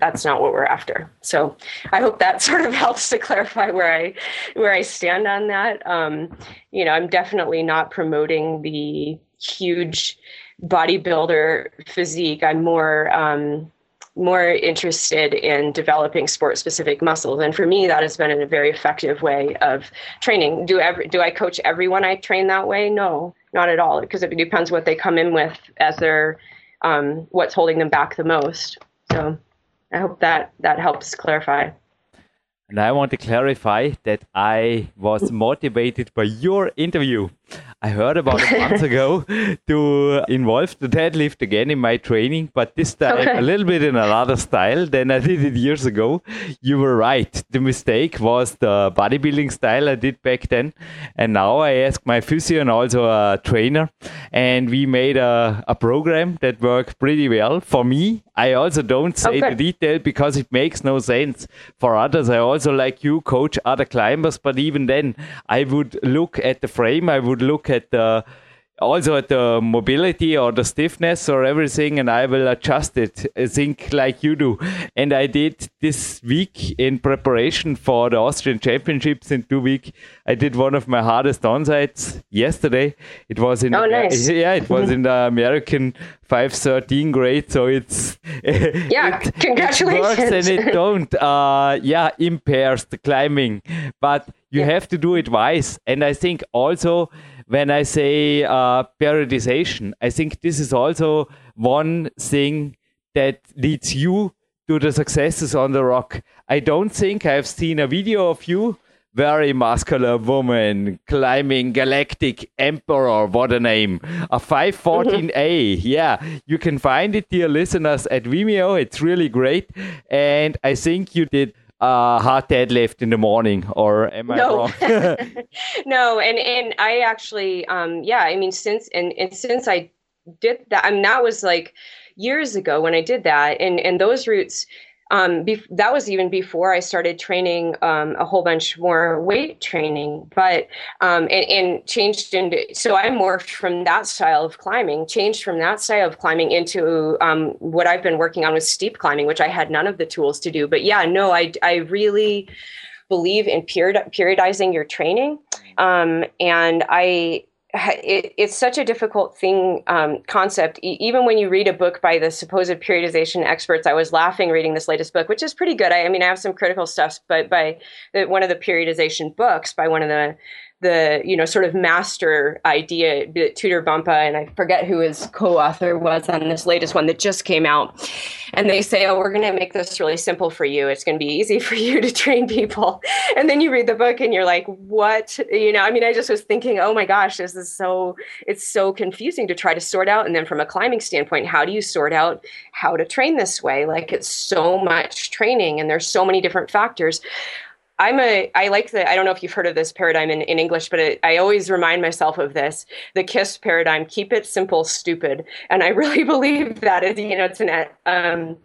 That's not what we're after. So I hope that <laughs> sort of helps to clarify where I where I stand on that. Um, you know, I'm definitely not promoting the huge bodybuilder physique. I'm more um, more interested in developing sport specific muscles. And for me that has been a very effective way of training. Do every do i coach everyone i train that way? No not at all because it depends what they come in with as their um, what's holding them back the most. So i hope that that helps clarify. And I want to clarify that I was motivated by your interview. I heard about a month ago to involve the deadlift again in my training, but this time okay. a little bit in another style than I did it years ago. You were right. The mistake was the bodybuilding style I did back then. And now I asked my physio and also a trainer, and we made a, a program that worked pretty well for me. I also don't say okay. the detail because it makes no sense for others. I also, like you, coach other climbers, but even then, I would look at the frame, I would look at the also at the mobility or the stiffness or everything and i will adjust it i think like you do. And i did this week in preparation for the austrian championships. In two weeks i did one of my hardest on-sites yesterday. It was in oh, nice. <laughs> yeah it was in the american 513 grade so it's <laughs> yeah it, congratulations it works and it don't <laughs> uh yeah impairs the climbing. But you yeah. have to do it wise. And i think also when I say uh, periodization, I think this is also one thing that leads you to the successes on the rock. I don't think I've seen a video of you, very muscular woman climbing Galactic Emperor, what a name. A 514A. Mm-hmm. Yeah, you can find it, dear listeners, at Vimeo. It's really great. And I think you did uh, hard deadlift in the morning, or am I no. wrong? <laughs> <laughs> no, and and I actually, um, yeah, I mean, since and, and since I did that, I mean, that was like years ago when I did that, and and those routes um, be- that was even before I started training um, a whole bunch more weight training, but um, and, and, changed into so I morphed from that style of climbing, changed from that style of climbing into um, what I've been working on with steep climbing, which I had none of the tools to do. But yeah, no, I I really believe in period- periodizing your training, um, and I it, it's such a difficult thing um, concept. E- even when you read a book by the supposed periodization experts i was laughing reading this latest book which is pretty good. I, I mean i have some critical stuff but by the, one of the periodization books by one of the the you know sort of master idea that Tudor Bumpa and I forget who his co-author was on this latest one that just came out. And they say oh we're going to make this really simple for you. It's going to be easy <laughs> for you to train people. And then you read the book and you're like what? You know I mean I just was thinking oh my gosh this is so it's so confusing to try to sort out. And then from a climbing standpoint how do you sort out how to train this way? Like it's so much training and there's so many different factors I'm a, I like the, I don't know if you've heard of this paradigm in, in English, but it, I always remind myself of this the KISS paradigm keep it simple, stupid. And I <laughs> really believe that is, you know, it's an, um,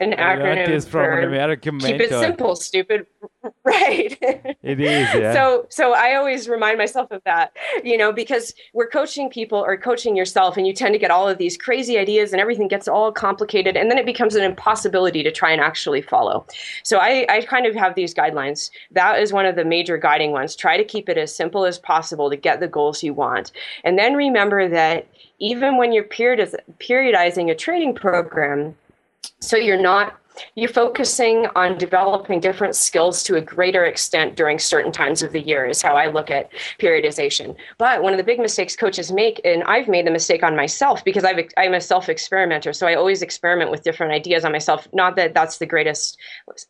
an acronym is from for an American keep it simple, stupid. <laughs> Right. It is, yeah. So so I always remind myself of that, you know, because we're coaching people or coaching yourself and you tend to get all of these crazy ideas and everything gets all complicated and then it becomes an impossibility to try and actually follow. So I, I kind of have these guidelines. That is one of the major guiding ones. Try to keep it as simple as possible to get the goals you want. And then remember that even when you're periodizing a training program, so you're not you're focusing on developing different skills to a greater extent during certain times of the year is how i look at periodization. But one of the big mistakes coaches make and i've made the mistake on myself because I've, i'm a self experimenter so i always experiment with different ideas on myself. Not that that's the greatest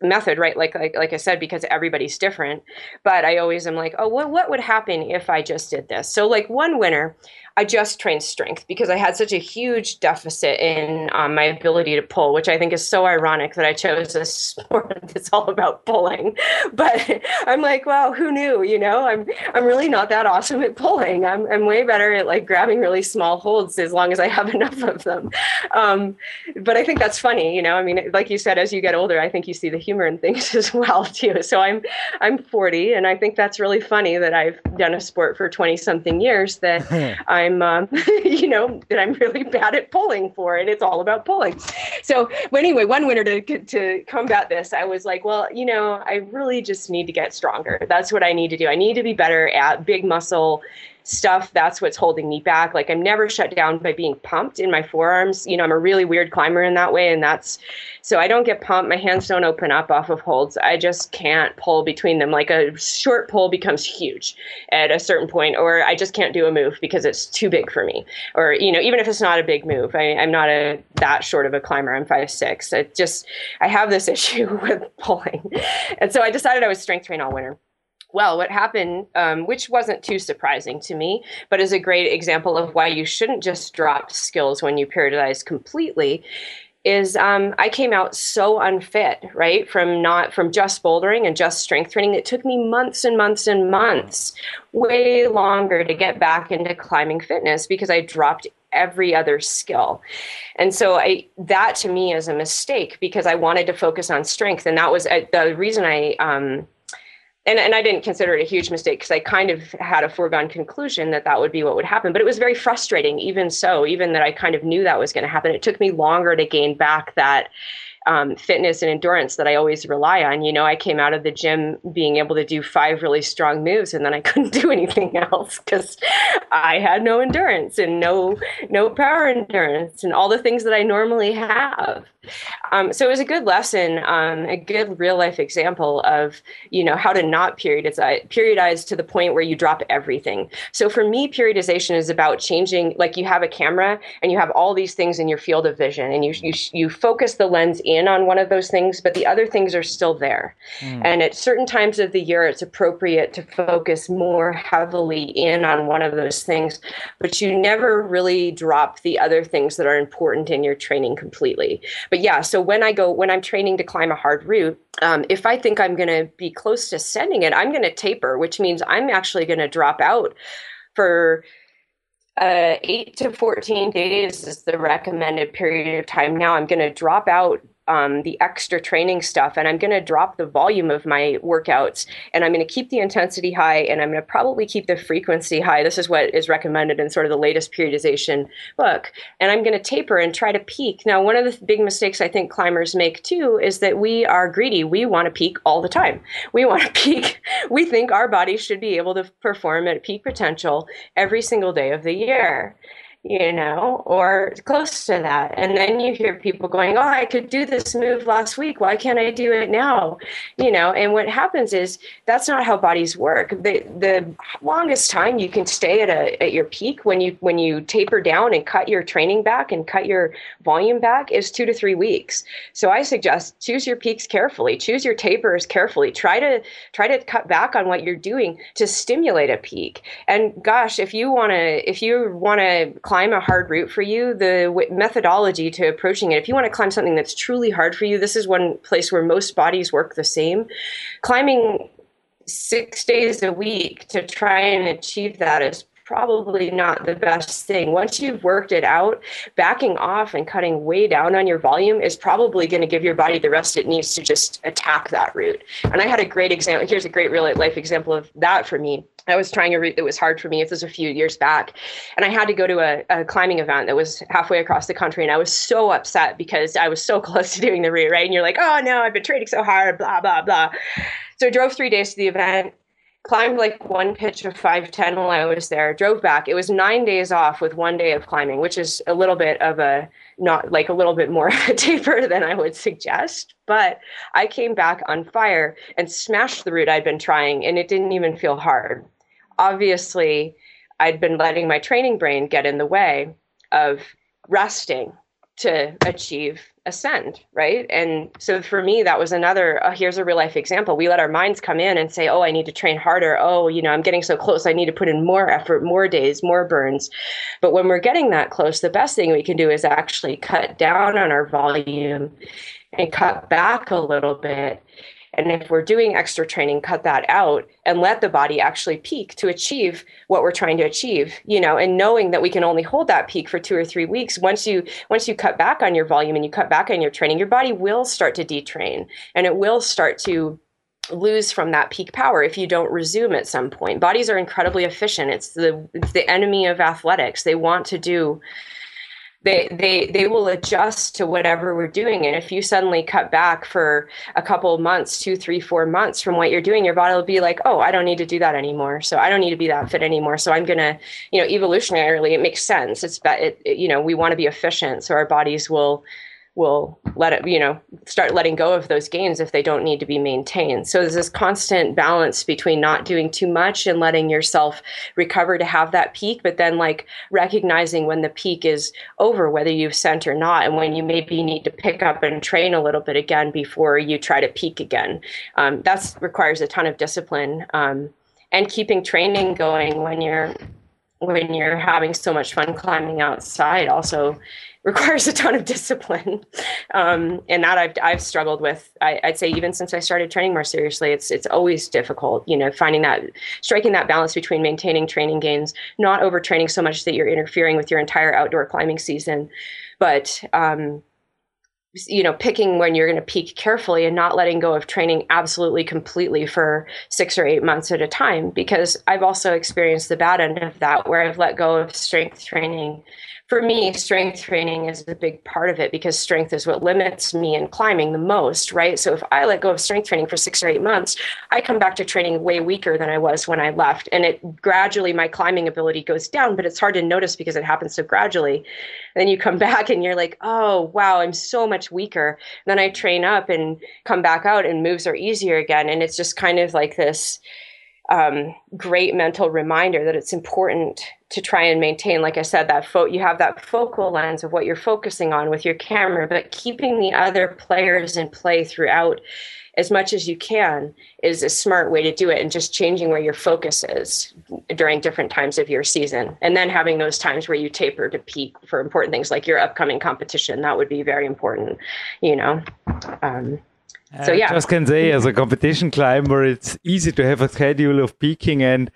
method right? Like like, like i said because everybody's different. But i always am like oh what, what would happen if i just did this? So like one winner I just trained strength because I had such a huge deficit in um, my ability to pull, which I think is so ironic that I chose a <laughs> sport that's all about pulling. <laughs> But I'm like, wow, who knew? You know, I'm I'm really not that awesome at pulling. I'm I'm way better at like grabbing really small holds as long as I have <laughs> enough of them. Um, but I think that's funny. You know, I mean, like you said, as you get older, I think you see the humor in things as well too. So I'm I'm 40, and I think that's really funny that I've done a sport for 20 something years that I I'm, um, <laughs> you know, that I'm really bad at pulling for, and it's all about pulling. So, but anyway, one winter to to combat this, I was like, well, you know, I really just need to get stronger. That's what I need to do. I need to be better at big muscle stuff that's what's holding me back. Like i'm never shut down by being pumped in my forearms. You know i'm a really weird climber in that way and that's so i don't get pumped. My hands don't open up off of holds. I just can't pull between them. Like a short pull becomes huge at a certain point or i just can't do a move because it's too big for me. Or you know even if it's not a big move I, i'm not a that short of a climber. I'm five six. It just i have this <laughs> issue with pulling. And so i decided i would strength train all winter well, what happened, um, which wasn't too surprising to me, but is a great example of why you shouldn't just drop skills when you periodize completely, is um, I came out so unfit, right? From not from just bouldering and just strength training. It took me months and months and months, way longer to get back into climbing fitness because I dropped every other skill. And so I that to me is a mistake because I wanted to focus on strength, and that was uh, the reason I. Um, and, and I didn't consider it a huge mistake because I kind of had a foregone conclusion that that would be what would happen. But it was very frustrating, even so, even that I kind of knew that was going to happen. It took me longer to gain back that um, fitness and endurance that I always rely on. You know, I came out of the gym being able to do five really strong moves, and then I <laughs> couldn't do anything else because I had no endurance and no no power endurance and all the things that I normally have. Um, so it was a good lesson, um, a good real life example of you know how to not periodize periodize to the point where you drop everything. So for me, periodization is about changing. Like you have a camera and you have all these things in your field of vision, and you you you focus the lens in on one of those things, but the other things are still there. Mm. And at certain times of the year, it's appropriate to focus more heavily in on one of those things, but you never really drop the other things that are important in your training completely. But yeah, so when I go, when I'm training to climb a hard route, um, if I think I'm going to be close to sending it, I'm going to taper, which means I'm actually going to drop out for uh, eight to 14 days is the recommended period of time. Now I'm going to drop out um, the extra training stuff and I'm going to drop the volume of my workouts and I'm going to keep the intensity high and I'm going to probably keep the frequency high. This is what is recommended in sort of the latest periodization book. And I'm going to taper and try to peak. Now, one of the big mistakes I think climbers make too is that we are greedy. We want to peak all the time. We want to <laughs> peak. We think our body should be able to perform at peak potential every single day of the year you know, or close to that. And then you hear people going, Oh, I could do this move last week. Why can't I do it now? You know, and what happens is that's not how bodies work. The the longest time you can stay at a at your peak when you when you taper down and cut your training back and cut your volume back is two to three weeks. So I suggest choose your peaks carefully, choose your tapers carefully. Try to try to cut back on what you're doing to stimulate a peak. And gosh, if you wanna if you wanna climb a hard route for you, the w- methodology to approaching it, if you want to climb something that's truly hard for you, this is one place where most bodies work the same. Climbing six days a week to try and achieve that is probably not the best thing. Once you've worked it out, backing off and cutting way down on your volume is probably going to give your body the rest it needs to just attack that route. And I had a great example. Here's a great real life example of that for me. I was trying a route that was hard for me. It was a few years back. And I had to go to a, a, climbing event that was halfway across the country. And I was so upset because I was so <laughs> close to doing the route, right? And you're like, oh no, I've been training so hard, blah, blah, blah. So I drove three days to the event, climbed like one pitch of 510 while I was there, drove back. It was nine days off with one day of climbing, which is a little bit of a not like a little bit more <laughs> taper than I would suggest. But I came back on fire and smashed the route I'd been trying, and it didn't even feel hard. Obviously, I'd been letting my training brain get in the way of resting to achieve ascend right? And so for me that was another uh, here's a real life example. We let our minds come in and say oh i need to train harder. Oh you know i'm getting so close. I need to put in more effort more days more burns. But when we're getting that close the best thing we can do is actually cut down on our volume and cut back a little bit and if we're doing extra training, cut that out and let the body actually peak to achieve what we're trying to achieve, you know, and knowing that we can only hold that peak for two or three weeks. Once you once you cut back on your volume and you cut back on your training, your body will start to detrain and it will start to lose from that peak power if you don't resume at some point. Bodies are incredibly efficient. It's the it's the enemy of athletics. They want to do they they they will adjust to whatever we're doing. And if you suddenly cut back for a couple months two three four months from what you're doing your body will be like oh i don't need to do that anymore. So i don't need to be that fit anymore. So i'm gonna you know evolutionarily it makes sense. It's it, it you know we want to be efficient. So our bodies will will let it, you know, start letting go of those gains if they don't need to be maintained. So there's this constant balance between not doing too much and letting yourself recover to have that peak, but then like recognizing when the peak is over, whether you've sent or not, and when you maybe need to pick up and train a little bit again before you try to peak again. Um, that requires a ton of discipline um, and keeping training going when you're when you're having so much fun climbing outside also requires a ton of discipline, um, and that I've I've struggled with. I, would say even since I started training more seriously, it's it's always difficult. You know, finding that striking that balance between maintaining training gains, not overtraining so much that you're interfering with your entire outdoor climbing season, but um, you know picking when you're going to peak carefully and not letting go of training absolutely completely for six or eight months at a time because i've also experienced the bad end of that where i've let go of strength training for me, strength training is a big part of it because strength is what limits me in climbing the most, right? So if I let go of strength training for six or eight months, I come back to training way weaker than I was when I left. And it gradually, my climbing ability goes down, but it's hard to notice because it happens so gradually. And then you come <laughs> back and you're like, oh, wow, I'm so much weaker. And then I train up and come back out and moves are easier again. And it's just kind of like this um, great mental reminder that it's important to try and maintain like i said that fo- you have that focal lens of what you're focusing on with your camera but keeping the other players in play throughout as much as you can is a smart way to do it and just changing where your focus is during different times of your season and then having those times where you taper to peak for important things like your upcoming competition that would be very important you know? Um, so uh, yeah I just can say as a competition climber it's easy to have a schedule of peaking and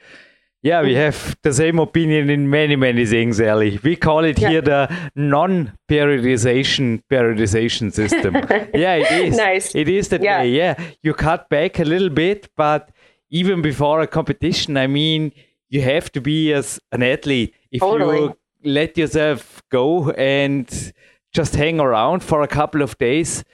Yeah, we mm-hmm. have the same opinion in many, many things, Ellie. We call it yeah. here the non-periodization periodization system. <laughs> yeah, it is. nice. It is that yeah. way. Yeah, you cut back a little bit, but even before a competition, I mean, you have to be as an athlete. If totally. you let yourself go and just hang around for a couple of days,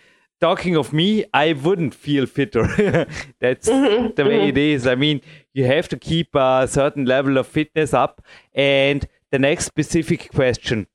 talking of me, I wouldn't feel fitter. <laughs> That's mm-hmm, the way mm-hmm. it is. I mean, you have to keep a certain level of fitness up. And the next specific question,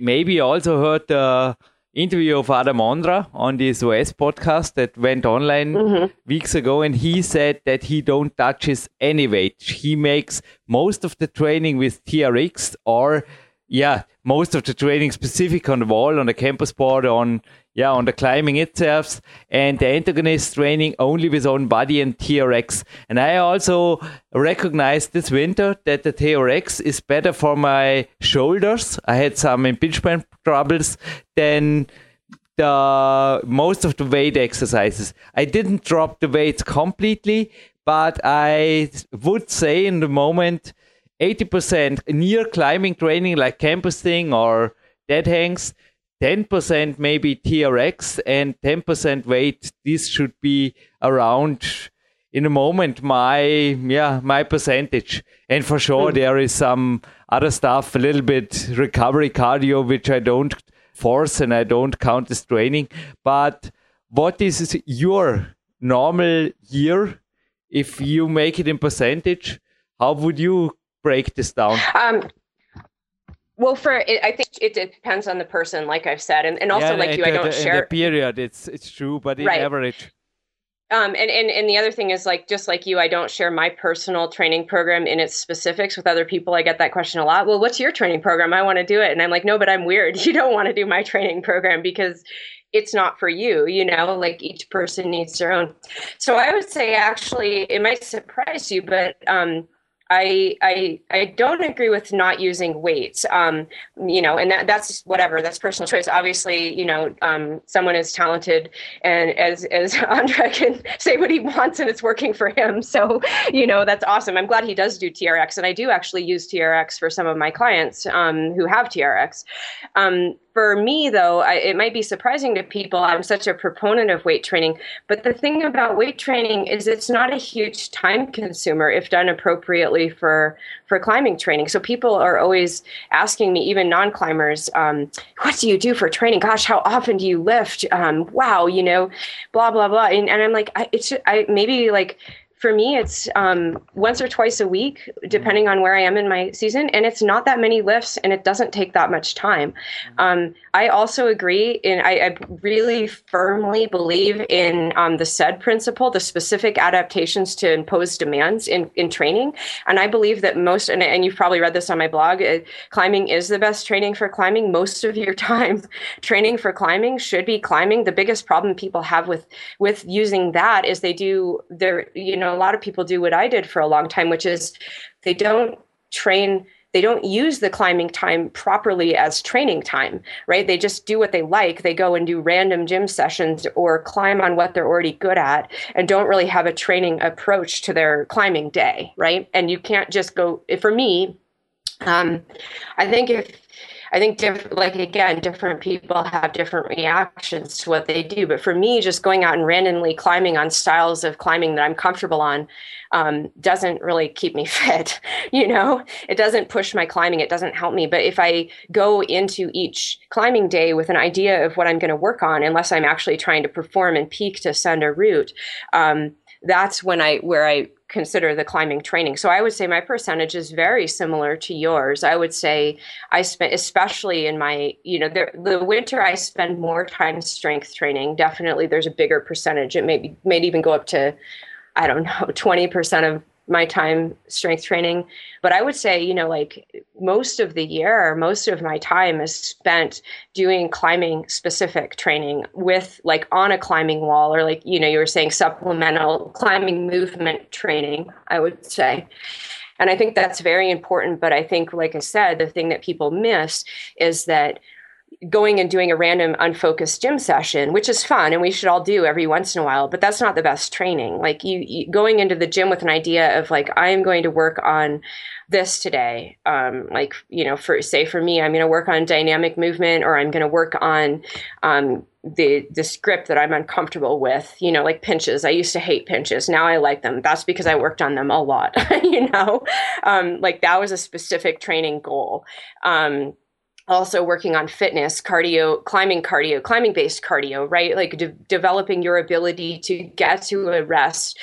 maybe you also heard the interview of Adam Ondra on this OS podcast that went online mm-hmm. weeks ago, and he said that he don't touches any weight. He makes most of the training with TRX or yeah, most of the training specific on the wall, on the campus board, on yeah, on the climbing itself, and the antagonist training only with own body and TRX. And I also recognized this winter that the TRX is better for my shoulders. I had some impingement troubles than the most of the weight exercises. I didn't drop the weights completely, but I would say in the moment 80% near climbing training like campusing or dead hangs, 10% maybe TRX and 10% weight. This should be around in a moment my yeah my percentage and for sure mm. there is some other stuff a little bit recovery cardio which i don't force and i don't count as training but what is your normal year if you make it in percentage how would you break this down? Um, well, for it, I think it depends on the person, like I've said, and, and also yeah, like you, the, I don't the, share. the period, it's it's true, but in right. average. Um, and, and and the other thing is like just like you, I don't share my personal training program in its specifics with other people. I get that question a lot. Well, what's your training program? I want to do it, and I'm like, no, but I'm weird. <laughs> You don't want to do my training program because it's not for you. You know, like each person needs their own. So I would say actually, it might surprise you, but um, I, I I don't agree with not using weights. Um, you know, and that, that's whatever. That's personal choice. Obviously, you know, um, someone is talented, and as as <laughs> Andre can say what he wants, and it's working for him. So, you know, that's awesome. I'm glad he does do TRX, and I do actually use TRX for some of my clients um, who have TRX. For me, though, I, it might be surprising to people. I'm such a proponent of weight training. But the thing about weight training is it's not a huge time consumer if done appropriately for, for climbing training. So people are always asking me, even non climbers, um, what do you do for training? Gosh, how often do you lift? Um, wow, you know, blah, blah, blah. And, and I'm like, I, it's I, maybe like for me, it's um, once or twice a week, depending on where I am in my season, and it's not that many lifts, and it doesn't take that much time. Um, I also agree, and I, I, really firmly believe in um, the SAID principle, the specific adaptations to impose demands in, in training, and I believe that most, and, and you've probably read this on my blog, uh, climbing is the best training for climbing. Most of your <laughs> time, training for climbing should be climbing. The biggest problem people have with with using that is they do their, you know a lot of people do what I did for a long time, which is they don't train they don't use the climbing time properly as training time, right? They just do what they like. They go and do random gym sessions or climb on what they're already good at and don't really have a training approach to their climbing day, right? And you can't just go, for me, um, I think if I think like again, different people have different reactions to what they do. But for me, just going out and randomly climbing on styles of climbing that I'm comfortable on um, doesn't really keep me <laughs> fit. You know, it doesn't push my climbing. It doesn't help me. But if I go into each climbing day with an idea of what I'm going to work on, unless I'm actually trying to perform and peak to send a route, um, that's when I where I consider the climbing training. So I would say my percentage is very similar to yours. I would say I spent, especially in my, you know, the, the winter, I spend more time strength training. Definitely, there's a bigger percentage. It may be, may even go up to, I don't know, <laughs> 20% of my time strength training. But i would say you know like most of the year most of my time is spent doing climbing specific training with like on a climbing wall or like you know you were saying supplemental climbing movement training i would say. And i think that's very important but i think like i said the thing that people miss is that going and doing a random unfocused gym session which is fun and we should all do every once in a while but that's not the best training. Like you, you going into the gym with an idea of like i am going to work on this today um, like you know for say for me i'm going to work on dynamic movement or i'm going to work on um, the the script that i'm uncomfortable with you know like pinches. I used to hate pinches. Now i like them. That's because i worked on them a lot <laughs> you know? Um, like that was a specific training goal. Um, also working on fitness, cardio, climbing cardio, climbing based cardio, right? Like de- developing your ability to get to a rest,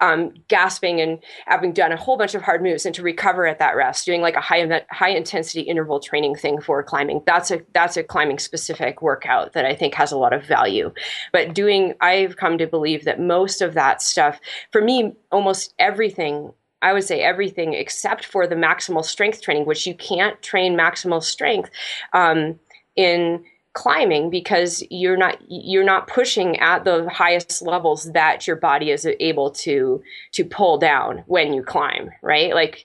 um, gasping and having done a whole bunch of hard moves and to recover at that rest, doing like a high high intensity interval training thing for climbing. That's a that's a climbing specific workout that I think has a lot of value. But doing, I've come to believe that most of that stuff, for me, almost everything I would say everything except for the maximal strength training, which you can't train maximal strength um, in climbing because you're not you're not pushing at the highest levels that your body is able to to pull down when you climb right? Like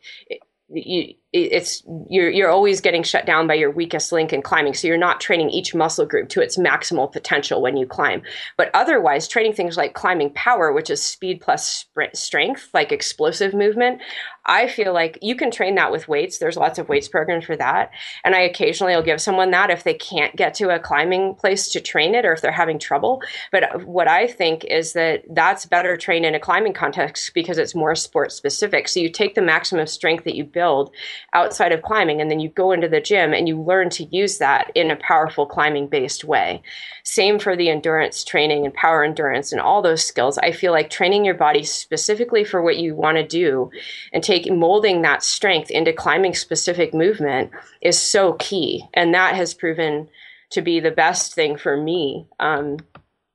you it's you're you're always getting shut down by your weakest link in climbing so you're not training each muscle group to its maximal potential when you climb but otherwise training things like climbing power which is speed plus strength like explosive movement I feel like you can train that with weights. There's lots of weights programs for that. And I occasionally will give someone that if they can't get to a climbing place to train it or if they're having trouble. But what I think is that that's better trained in a climbing context because it's more sport specific. So you take the maximum strength that you build outside of climbing and then you go into the gym and you learn to use that in a powerful climbing based way. Same for the endurance training and power endurance and all those skills. I feel like training your body specifically for what you want to do and take molding that strength into climbing specific movement is so key and that has proven to be the best thing for me um,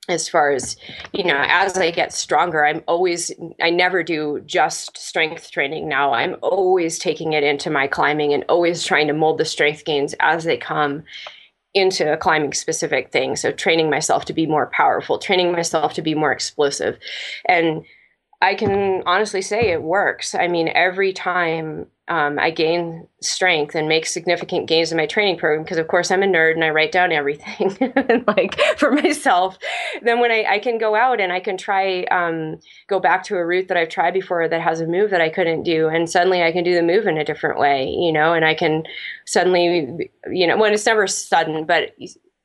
as far as you know as i get stronger i'm always i never do just strength training now. I'm always taking it into my climbing and always trying to mold the strength gains as they come into a climbing specific thing. So training myself to be more powerful training myself to be more explosive. And I can honestly say it works. I mean, every time um, I gain strength and make significant gains in my training program, because of course I'm a nerd and I write down everything <laughs> like for myself. Then when I, I, can go out and I can try um, go back to a route that I've tried before that has a move that I couldn't do, and suddenly I can do the move in a different way, you know, and I can suddenly, you know, when it's never sudden, but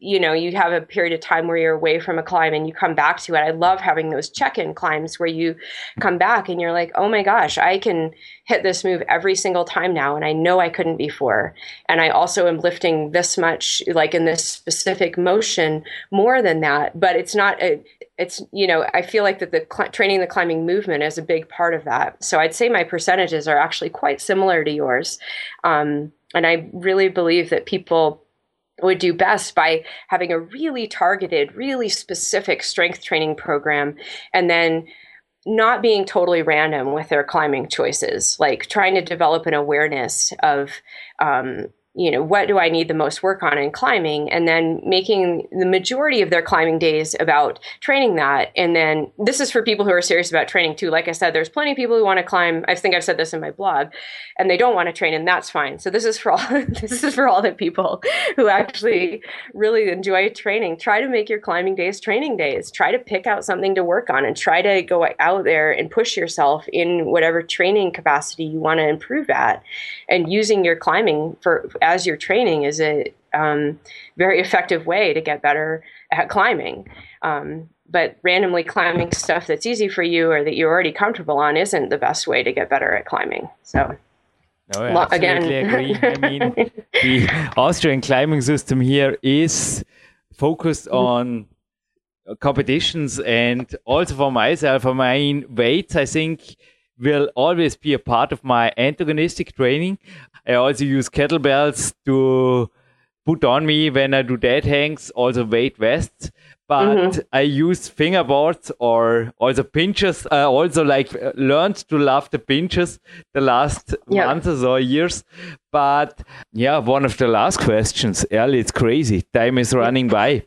you know you have a period of time where you're away from a climb and you come back to it. I love having those check-in climbs where you come back and you're like oh my gosh i can hit this move every single time now and i know i couldn't before. And i also am lifting this much like in this specific motion more than that. But it's not a, it's you know i feel like that the cl- training the climbing movement is a big part of that. So i'd say my percentages are actually quite similar to yours. Um, and i really believe that people would do best by having a really targeted, really specific strength training program and then not being totally random with their climbing choices, like trying to develop an awareness of um, you know, what do I need the most work on in climbing? And then making the majority of their climbing days about training that. And then this is for people who are serious about training too. Like I said, there's plenty of people who want to climb. I think I've said this in my blog and they don't want to train and that's fine. So this is for all, <laughs> this is for all the people who actually really enjoy training. Try to make your climbing days training days. Try to pick out something to work on and try to go out there and push yourself in whatever training capacity you want to improve at and using your climbing for as your training is a um, very effective way to get better at climbing. Um, but randomly climbing stuff that's easy for you or that you're already comfortable on isn't the best way to get better at climbing. So. No, I absolutely Again. agree. I <laughs> mean, the Austrian climbing system here is focused on competitions and also for myself, for my weights, I think will always be a part of my antagonistic training. I also use kettlebells to put on me when I do dead hangs, also weight vests. But mm-hmm. I use fingerboards or also pinches. I also like learned to love the pinches the last months or years. But yeah, one of the last questions, early, it's crazy. Time is running by.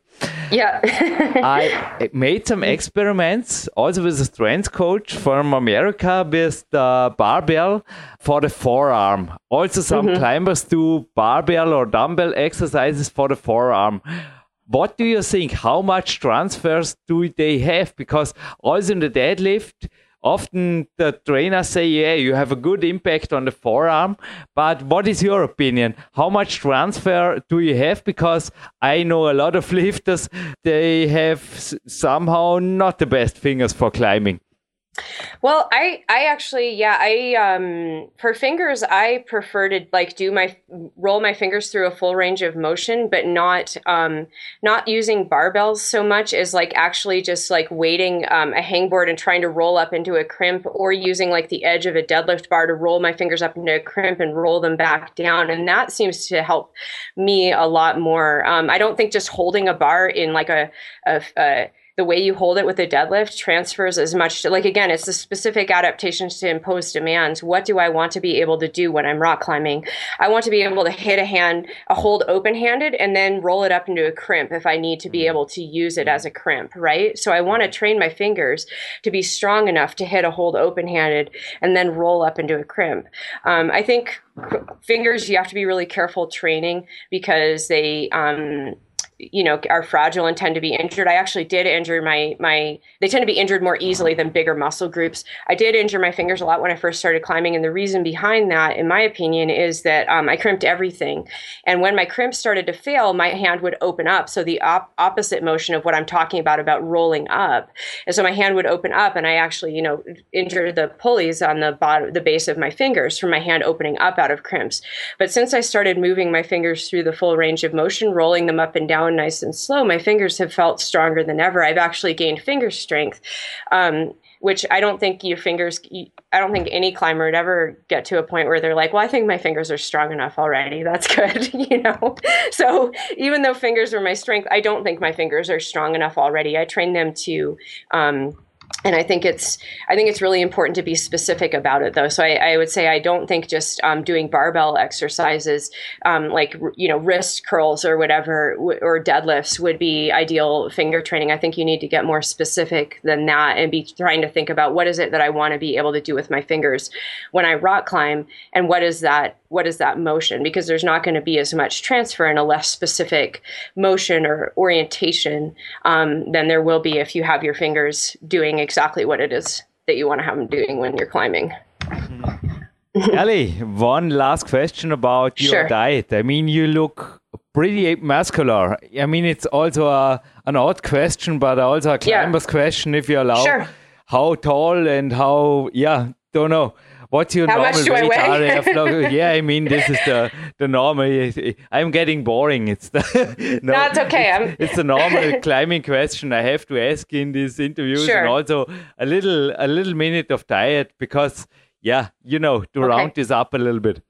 Yeah. <laughs> I made some experiments also with a strength coach from America with the barbell for the forearm. Also, some mm-hmm. climbers do barbell or dumbbell exercises for the forearm. What do you think? How much transfers do they have? Because also in the deadlift, often the trainers say, yeah, you have a good impact on the forearm. But what is your opinion? How much transfer do you have? Because I know a lot of <laughs> lifters, they have somehow not the best fingers for climbing. Well, I I actually yeah, I um for fingers I prefer to like do my roll my fingers through a full range of motion, but not um not using barbells so much as like actually just like weighting um, a hangboard and trying to roll up into a crimp or using like the edge of a deadlift bar to roll my fingers up into a crimp and roll them back down and that seems to help me a lot more. Um, I don't think just holding a bar in like a, a, a the way you hold it with a deadlift transfers as much to, like again it's the specific adaptations to impose demands. What do i want to be able to do when i'm rock climbing? I want to be able to hit a hand a hold open handed and then roll it up into a crimp if i need to be mm-hmm. able to use it as a crimp right? So i want to train my fingers to be strong enough to hit a hold open handed and then roll up into a crimp. Um, i think fingers you have to be really careful training because they um, you know are fragile and tend to be injured. I actually did injure my my they tend to be injured more easily than bigger muscle groups. I did injure my fingers a lot when i first started climbing and the reason behind that in my opinion is that um, i crimped everything. And when my crimps started to fail my hand would open up. So the op- opposite motion of what i'm talking about about rolling up. And so my hand would open up and i actually you know injured the pulleys on the bottom the base of my fingers from my hand opening up out of crimps. But since i started moving my fingers through the full range of motion rolling them up and down down nice and slow, my fingers have felt stronger than ever. I've actually gained finger strength. Um, which I don't think your fingers, I don't think any climber would ever get to a point where they're like, well, I think my fingers are strong enough already. <laughs> That's good, <laughs> you know? So even though fingers are my strength, I don't think my fingers are strong enough already. I train them to, um, and I think it's I think it's really important to be specific about it though. So I, I would say I don't think just um, doing barbell exercises um, like you know wrist curls or whatever or deadlifts would be ideal finger training. I think you need to get more specific than that and be trying to think about what is it that I want to be able to do with my fingers when I rock climb and what is that what is that motion because there's not going to be as much transfer in a less specific motion or orientation um, than there will be if you have your fingers doing exactly what it is that you want to have them doing when you're climbing. Ellie, one last question about your sure. diet. I mean, you look pretty muscular. I mean, it's also a, an odd question, but also a climber's yeah. question, if you allow. Sure. How tall and how, yeah, don't know. What's your How normal weight RAF yeah, I mean this is the the normal. I'm getting boring. It's the <laughs> no, no it's okay. It's, <laughs> it's the normal climbing question I have to ask in these interviews, sure. and also a little a little minute of diet because yeah, you know to okay. round this up a little bit.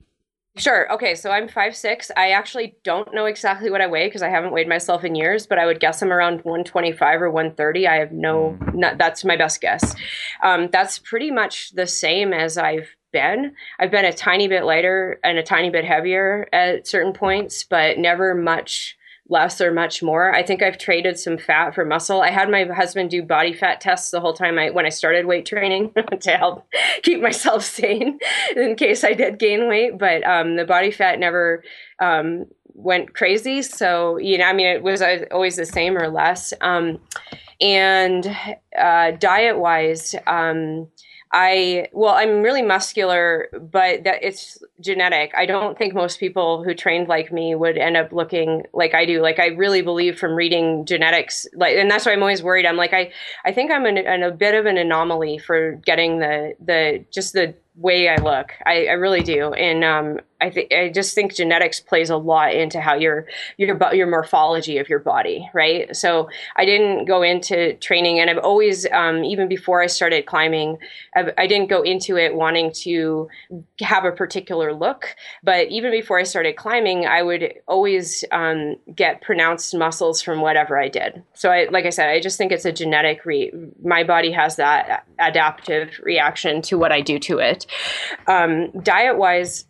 Sure. Okay. So I'm five six. I actually don't know exactly what I weigh because I haven't weighed myself in years, but I would guess I'm around 125 or 130. I have no, mm. not, that's my best guess. Um, that's pretty much the same as I've been. I've been a tiny bit lighter and a tiny bit heavier at certain points, but never much less or much more. I think I've traded some fat for muscle. I had my husband do body fat tests the whole time I when I started weight training <laughs> to help <laughs> keep myself sane <laughs> in case I did gain weight. But um, the body fat never um, went crazy. So you know, I mean, it was always the same or less. Um, and uh, diet wise. Um, I well, I'm really muscular, but that it's genetic. I don't think most people who trained like me would end up looking like I do. Like I really believe from reading genetics, like, and that's why I'm always worried. I'm like I, I think I'm an, an, a bit of an anomaly for getting the the just the way I look. I, I really do, and um, I think I just think genetics plays a lot into how your your your morphology of your body, right? So I didn't go into training, and I've always, um, even before I started climbing, I've, I did not go into it wanting to have a particular look. But even before I started climbing, I would always um, get pronounced muscles from whatever I did. So I, like I said, I just think it's a genetic. Re- my body has that adaptive reaction to what I do to it. Um, diet wise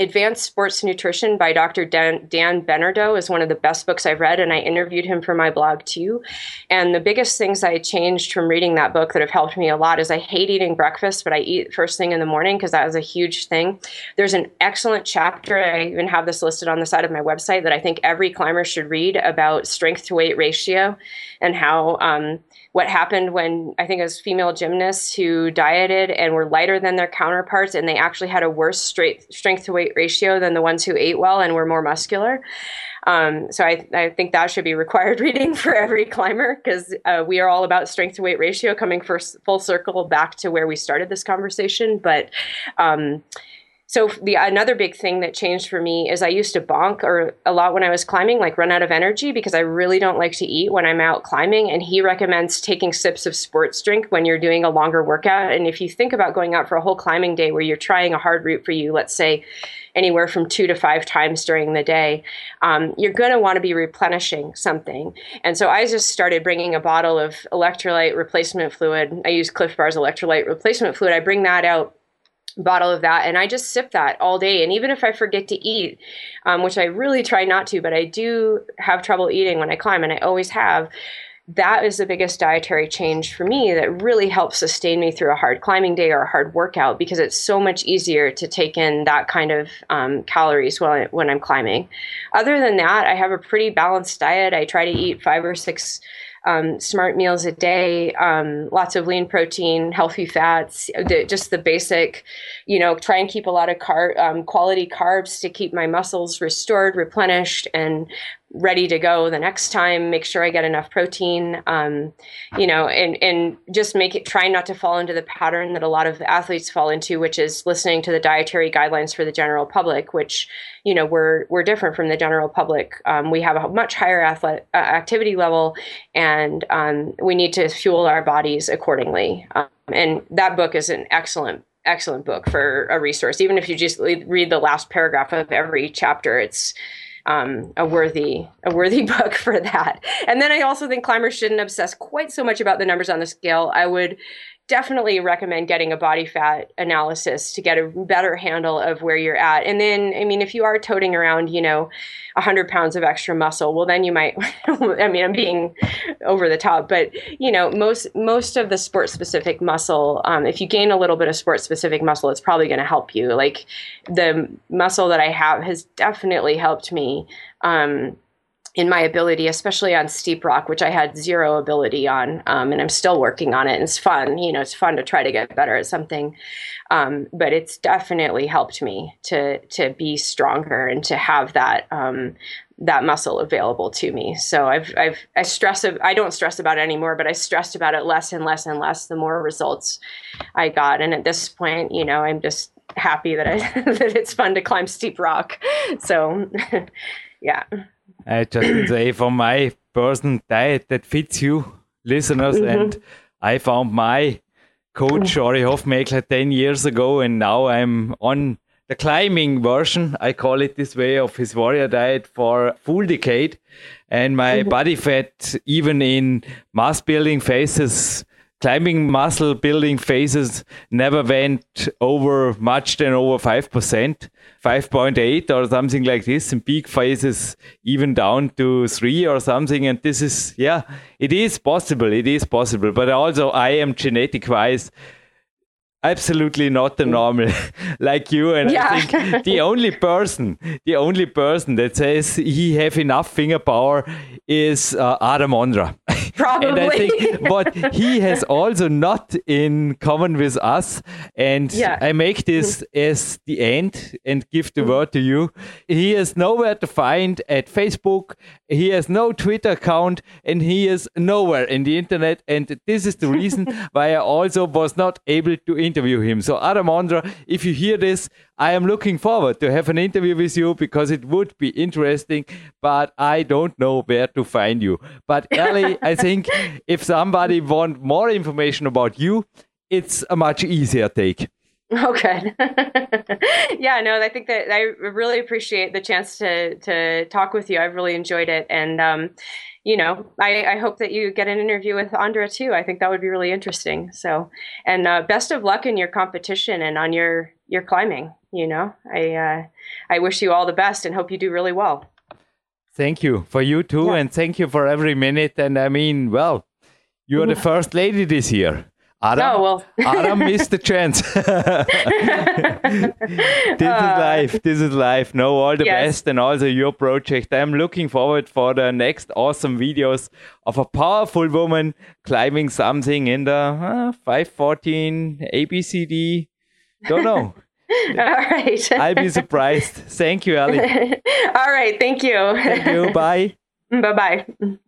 Advanced Sports Nutrition by Dr. Dan, Dan Benardo is one of the best books I've read, and I interviewed him for my blog too. And the biggest things I changed from reading that book that have helped me a lot is I hate eating breakfast, but I eat first thing in the morning because that is a huge thing. There's an excellent chapter, I even have this listed on the side of my website, that I think every climber should read about strength to weight ratio and how um, what happened when I think it was female gymnasts who dieted and were lighter than their counterparts, and they actually had a worse straight, strength to weight ratio than the ones who ate well and were more muscular. Um, so I, I think that should be required <laughs> reading for every climber because uh, we are all about strength to weight ratio, coming first full circle back to where we started this conversation. But um, so the another big thing that changed for me is I used to bonk or a lot when I was climbing, like run out of energy because I really don't like to eat when I'm out climbing. And he recommends taking sips of sports drink when you're doing a longer workout. And if you think about going out for a whole climbing day where you're trying a hard route for you, let's say anywhere from two to five times during the day, um, you're going to want to be replenishing something. And so I just started bringing a bottle of electrolyte replacement fluid. I use Clif Bar's electrolyte replacement fluid. I bring that out bottle of that and i just sip that all day. And even if i forget to eat um, which i really try not to but i do have trouble eating when i climb and i always have that is the biggest dietary change for me that really helps sustain me through a hard climbing day or a hard workout because it's so much easier to take in that kind of um, calories when, I, when i'm climbing. Other than that i have a pretty balanced diet. I try to eat five or six um, smart meals a day, um, lots of lean protein, healthy fats, the, just the basic, you know, try and keep a lot of car, um, quality carbs to keep my muscles restored, replenished, and ready to go the next time make sure i get enough protein um, you know and and just make it try not to fall into the pattern that a lot of athletes fall into which is listening to the dietary guidelines for the general public which you know we're we're different from the general public. Um, we have a much higher athletic uh, activity level and um, we need to fuel our bodies accordingly. Um, and that book is an excellent excellent book for a resource. Even if you just read the last paragraph of every chapter it's um, a worthy a worthy <laughs> book for that. And then I also think climbers shouldn't obsess quite so much about the numbers on the scale. I would definitely recommend getting a body fat analysis to get a better handle of where you're at. And then, I mean, if you are toting around, you know, 100 pounds of extra muscle, well, then you might, <laughs> I mean, I'm being over the top, but, you know, most, most of the sport specific muscle, um, if you gain a little bit of sport specific muscle, it's probably going to help you. Like the muscle that I have has definitely helped me. Um, in my ability, especially on steep rock, which I had zero ability on, um, and I'm still working on it. And it's fun, you know, it's fun to try to get better at something, um, but it's definitely helped me to to be stronger and to have that um, that muscle available to me. So I've I've I stress I don't stress about it anymore, but I stressed about it less and less and less the more results I got. And at this point, you know, I'm just happy that I <laughs> that it's fun to climb steep rock. So <laughs> yeah. I just say for my person diet that fits you, listeners, mm-hmm. and I found my coach Ori Hofmeckler 10 years ago, and now I'm on the climbing version, I call it this way, of his warrior diet for a full decade. And my mm-hmm. body fat, even in mass building phases, climbing muscle building phases never went over much than over 5%, 5.8 or something like this. In peak phases, even down to 3 or something. And this is, yeah, it is possible. It is possible. But also, I am genetic wise absolutely not the normal <laughs> like you and yeah. i think the only person the only person that says he have enough finger power is uh, adam ondra Probably. and I think <laughs> what he has also not in common with us, and yeah. I make this as the end and give the mm. word to you. He is nowhere to find at Facebook. He has no Twitter account, and he is nowhere in the internet. And this is the reason <laughs> why I also was not able to interview him. So Adam Ondra, if you hear this, I am looking forward to have an interview with you because it would be interesting, but I don't know where to find you. But <laughs> Ellie, I think if somebody want more information about you, it's a much easier take. Oh, good. <laughs> yeah, no, I think that I really appreciate the chance to to talk with you. I've really enjoyed it, and um, you know, I, I hope that you get an interview with Andra too. I think that would be really interesting. So, and uh, best of luck in your competition and on your your climbing. You know, I uh, I wish you all the best and hope you do really well. Thank you for you too, yeah. and thank you for every minute. And I mean, well, you are the first lady this year. Adam, oh, well. <laughs> Adam missed the chance. <laughs> this uh, is life. This is life. No, all the yes. best and also your project. I'm looking forward for the next awesome videos of a powerful woman climbing something in the uh, 514 ABCD. Don't know. <laughs> all right. I'll be surprised. Thank you, Ali. all right. Thank you. Thank you. Bye. Bye bye.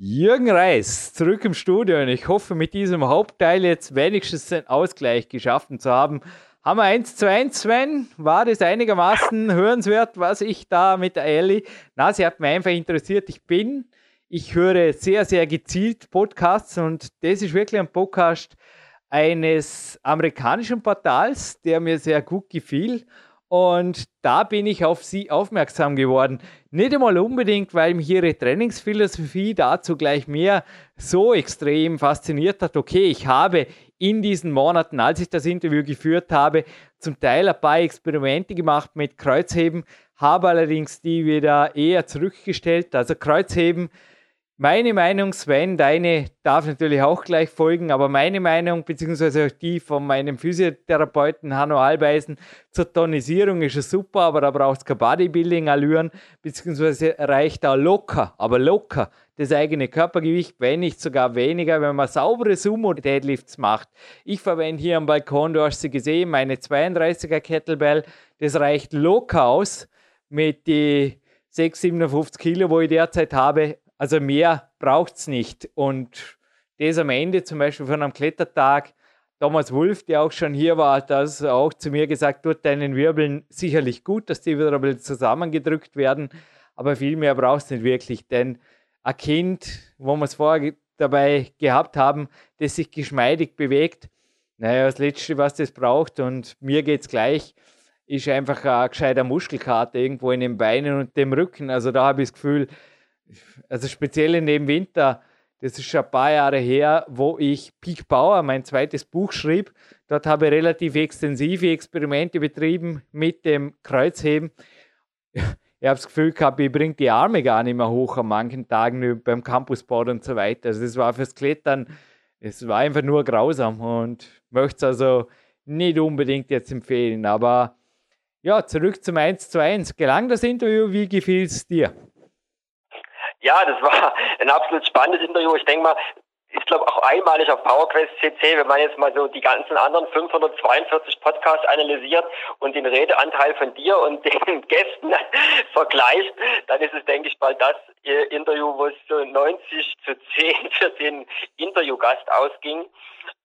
Jürgen Reis, zurück im Studio und ich hoffe, mit diesem Hauptteil jetzt wenigstens einen Ausgleich geschaffen zu haben. Haben wir 1 zu 1, Sven? War das einigermaßen hörenswert, was ich da mit der Ellie? Na, sie hat mich einfach interessiert. Ich bin, ich höre sehr, sehr gezielt Podcasts und das ist wirklich ein Podcast eines amerikanischen Portals, der mir sehr gut gefiel. Und da bin ich auf sie aufmerksam geworden. Nicht einmal unbedingt, weil mich ihre Trainingsphilosophie dazu gleich mehr so extrem fasziniert hat. Okay, ich habe in diesen Monaten, als ich das Interview geführt habe, zum Teil ein paar Experimente gemacht mit Kreuzheben, habe allerdings die wieder eher zurückgestellt. Also Kreuzheben meine Meinung, Sven, deine darf natürlich auch gleich folgen, aber meine Meinung, beziehungsweise auch die von meinem Physiotherapeuten Hanno Albeisen zur Tonisierung ist es super, aber da braucht es kein Bodybuilding-Allüren, beziehungsweise reicht da locker, aber locker das eigene Körpergewicht, wenn nicht sogar weniger, wenn man saubere Sumo-Deadlifts macht. Ich verwende hier am Balkon, du hast sie gesehen, meine 32er Kettlebell, das reicht locker aus mit die 6, 57 Kilo, wo ich derzeit habe, also mehr braucht es nicht. Und das am Ende zum Beispiel von einem Klettertag, Thomas Wolf, der auch schon hier war, hat das auch zu mir gesagt, tut deinen Wirbeln sicherlich gut, dass die wieder ein bisschen zusammengedrückt werden, aber viel mehr brauchst du nicht wirklich, denn ein Kind, wo wir es vorher dabei gehabt haben, das sich geschmeidig bewegt, naja, das Letzte, was das braucht, und mir geht es gleich, ist einfach ein gescheiter Muskelkater irgendwo in den Beinen und dem Rücken. Also da habe ich das Gefühl, also speziell in dem Winter, das ist schon ein paar Jahre her, wo ich Peak Power, mein zweites Buch schrieb. Dort habe ich relativ extensive Experimente betrieben mit dem Kreuzheben. Ich habe das Gefühl gehabt, ich bringe die Arme gar nicht mehr hoch an manchen Tagen beim Campusboard und so weiter. Also das war fürs Klettern, es war einfach nur grausam und möchte es also nicht unbedingt jetzt empfehlen. Aber ja, zurück zum 1 zu 1. Gelang das Interview? Wie gefiel es dir? Ja, das war <laughs> ein absolut spannendes Interview. Ich denke mal, ich glaube auch einmalig auf PowerQuest CC, wenn man jetzt mal so die ganzen anderen 542 Podcasts analysiert und den Redeanteil von dir und <laughs> den Gästen <laughs> vergleicht, dann ist es, denke ich mal, das äh, Interview, wo es so 90 zu 10 für den Interviewgast ausging.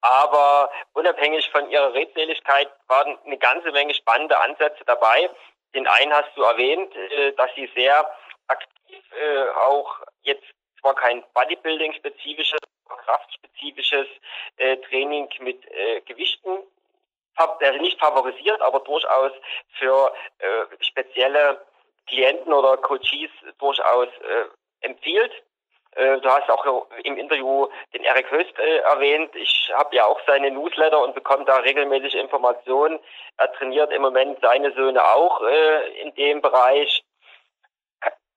Aber unabhängig von ihrer Redseligkeit waren eine ganze Menge spannende Ansätze dabei. Den einen hast du erwähnt, äh, dass sie sehr aktiv äh, auch jetzt zwar kein Bodybuilding-spezifisches, kraftspezifisches äh, Training mit äh, Gewichten also nicht favorisiert, aber durchaus für äh, spezielle Klienten oder Coaches durchaus äh, empfiehlt. Äh, du hast auch im Interview den Eric Höst äh, erwähnt. Ich habe ja auch seine Newsletter und bekomme da regelmäßig Informationen. Er trainiert im Moment seine Söhne auch in dem Bereich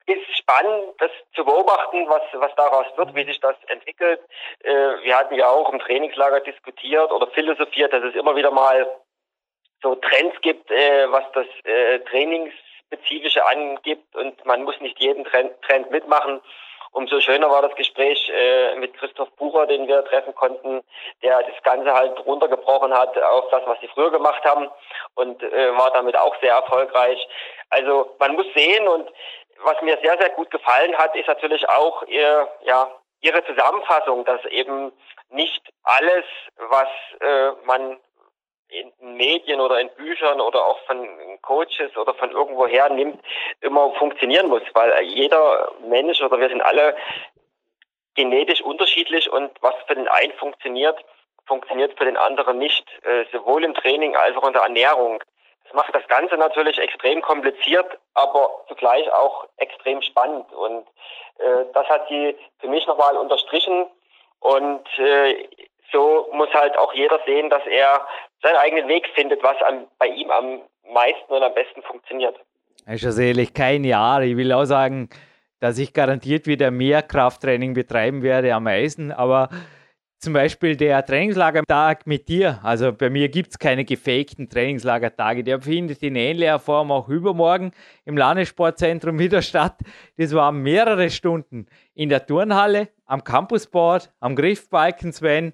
ist spannend, das zu beobachten, was, was daraus wird, wie sich das entwickelt. Äh, wir hatten ja auch im Trainingslager diskutiert oder philosophiert, dass es immer wieder mal so Trends gibt, äh, was das äh, Trainingsspezifische angibt und man muss nicht jeden Trend, Trend mitmachen. Umso schöner war das Gespräch äh, mit Christoph Bucher, den wir treffen konnten, der das Ganze halt runtergebrochen hat auf das, was sie früher gemacht haben und äh, war damit auch sehr erfolgreich. Also man muss sehen und was mir sehr, sehr gut gefallen hat, ist natürlich auch ihr, ja, ihre Zusammenfassung, dass eben nicht alles, was äh, man in Medien oder in Büchern oder auch von Coaches oder von irgendwoher nimmt, immer funktionieren muss, weil jeder Mensch oder wir sind alle genetisch unterschiedlich und was für den einen funktioniert, funktioniert für den anderen nicht, äh, sowohl im Training als auch in der Ernährung. Das macht das Ganze natürlich extrem kompliziert, aber zugleich auch extrem spannend. Und äh, das hat sie für mich nochmal unterstrichen. Und äh, so muss halt auch jeder sehen, dass er seinen eigenen Weg findet, was am, bei ihm am meisten und am besten funktioniert. Ist ja ehrlich, kein Jahr. Ich will auch sagen, dass ich garantiert wieder mehr Krafttraining betreiben werde am Eisen, aber zum Beispiel der Trainingslagertag mit dir, also bei mir gibt es keine gefakten Trainingslagertage, der findet in ähnlicher Form auch übermorgen im Landessportzentrum wieder statt. Das waren mehrere Stunden in der Turnhalle, am Campusboard, am Griffbalken Sven,